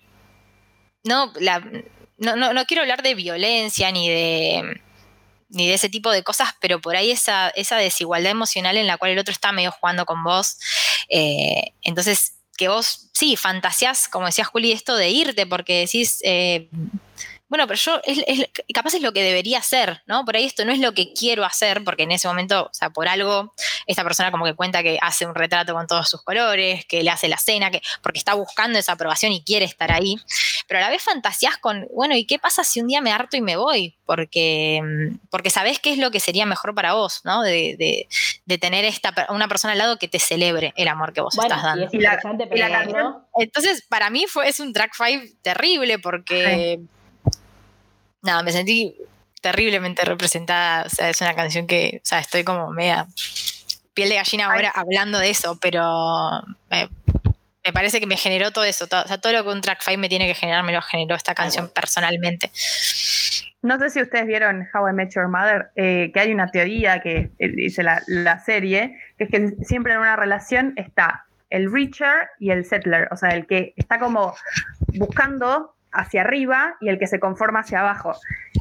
no, la, no, no, no quiero hablar de violencia ni de ni de ese tipo de cosas, pero por ahí esa, esa desigualdad emocional en la cual el otro está medio jugando con vos. eh, entonces, que vos, sí, fantaseás, como decía Juli, esto de irte, porque decís, eh, bueno, pero yo, es, es- capaz es lo que debería hacer, ¿no? Por ahí esto no es lo que quiero hacer, porque en ese momento, o sea, por algo, esta persona como que cuenta que hace un retrato con todos sus colores, que le hace la cena, que, porque está buscando esa aprobación y quiere estar ahí, pero a la vez fantaseás con, bueno, ¿y qué pasa si un día me harto y me voy? Porque, mm, porque sabés qué es lo que sería mejor para vos, ¿no? De, de- de tener esta, una persona al lado que te celebre el amor que vos Bueno, estás dando. y es Y la- interesante y la pensarlo. canción- Entonces, para mí fue, es un track 5 terrible porque. Nada, me sentí terriblemente representada. O sea, es una canción que. O sea, estoy como media piel de gallina Ay. ahora hablando de eso, pero. Me, me parece que me generó todo eso. todo- o sea, todo lo que un track 5 me tiene que generar, me lo generó esta canción personalmente. No sé si ustedes vieron How I Met Your Mother, eh, que hay una teoría que eh, dice la, la serie, que es que siempre en una relación está el Richer y el Settler, o sea, el que está como buscando hacia arriba y el que se conforma hacia abajo.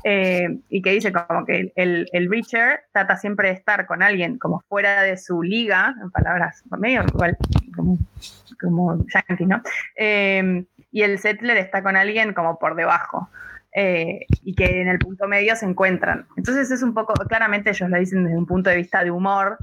Eh, y que dice como que el, el Richer trata siempre de estar con alguien como fuera de su liga, en palabras medio igual, como, como yankee, ¿no? Eh, y el Settler está con alguien como por debajo eh, y que en el punto medio se encuentran. Entonces es un poco, claramente ellos lo dicen desde un punto de vista de humor,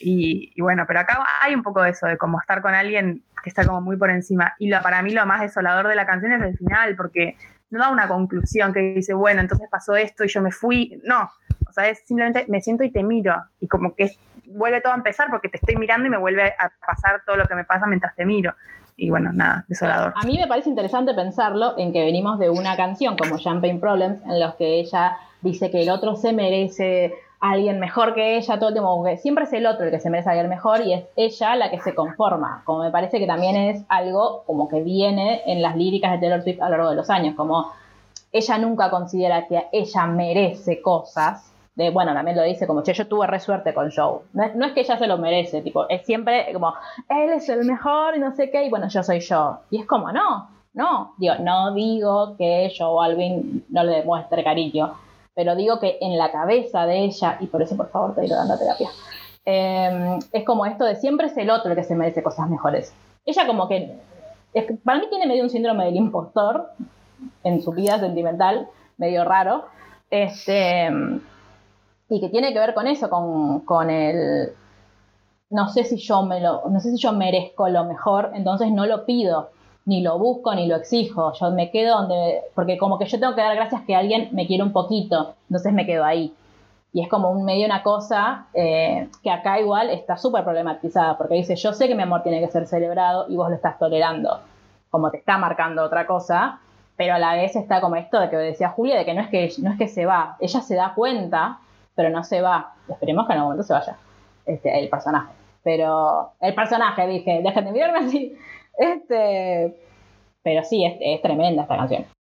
y, bueno, pero acá hay un poco de eso, de como estar con alguien que está como muy por encima. Y lo, para mí lo más desolador de la canción es el final, porque no da una conclusión que dice, bueno, entonces pasó esto y yo me fui. No, o sea, es simplemente me siento y te miro, y como que vuelve todo a empezar porque te estoy mirando y me vuelve a pasar todo lo que me pasa mientras te miro. Y bueno, nada, desolador. A mí me parece interesante pensarlo en que venimos de una canción como Champagne Problems, en los que ella dice que el otro se merece alguien mejor que ella todo el tiempo, como que siempre es el otro el que se merece a alguien mejor y es ella la que se conforma, como me parece que también es algo como que viene en las líricas de Taylor Swift a lo largo de los años, como ella nunca considera que ella merece cosas, de, bueno, también lo dice como, che, yo tuve re suerte con Joe. No es, no es que ella se lo merece, tipo, es siempre como, él es el mejor y no sé qué, y bueno, yo soy yo. Y es como, no, no, digo, no digo que Joe Alvin no le demuestre cariño, pero digo que en la cabeza de ella, y por eso por favor te digo dando terapia, eh, es como esto de siempre es el otro el que se merece cosas mejores. Ella como que para mí tiene medio un síndrome del impostor en su vida sentimental, medio raro, este, y que tiene que ver con eso, con, con el, no sé si yo me lo, no sé si yo merezco lo mejor, entonces no lo pido, ni lo busco, ni lo exijo, yo me quedo donde, porque como que yo tengo que dar gracias que alguien me quiere un poquito, entonces me quedo ahí. Y es como un medio una cosa eh, que acá igual está súper problematizada, porque dice, yo sé que mi amor tiene que ser celebrado y vos lo estás tolerando, como te está marcando otra cosa, pero a la vez está como esto de que decía Julia, de que no es que, no es que se va, ella se da cuenta, pero no se va. Esperemos que en algún momento se vaya este, el personaje. Pero el personaje, dije, dejen de mirarme así. Este, pero sí, es, es tremenda esta canción.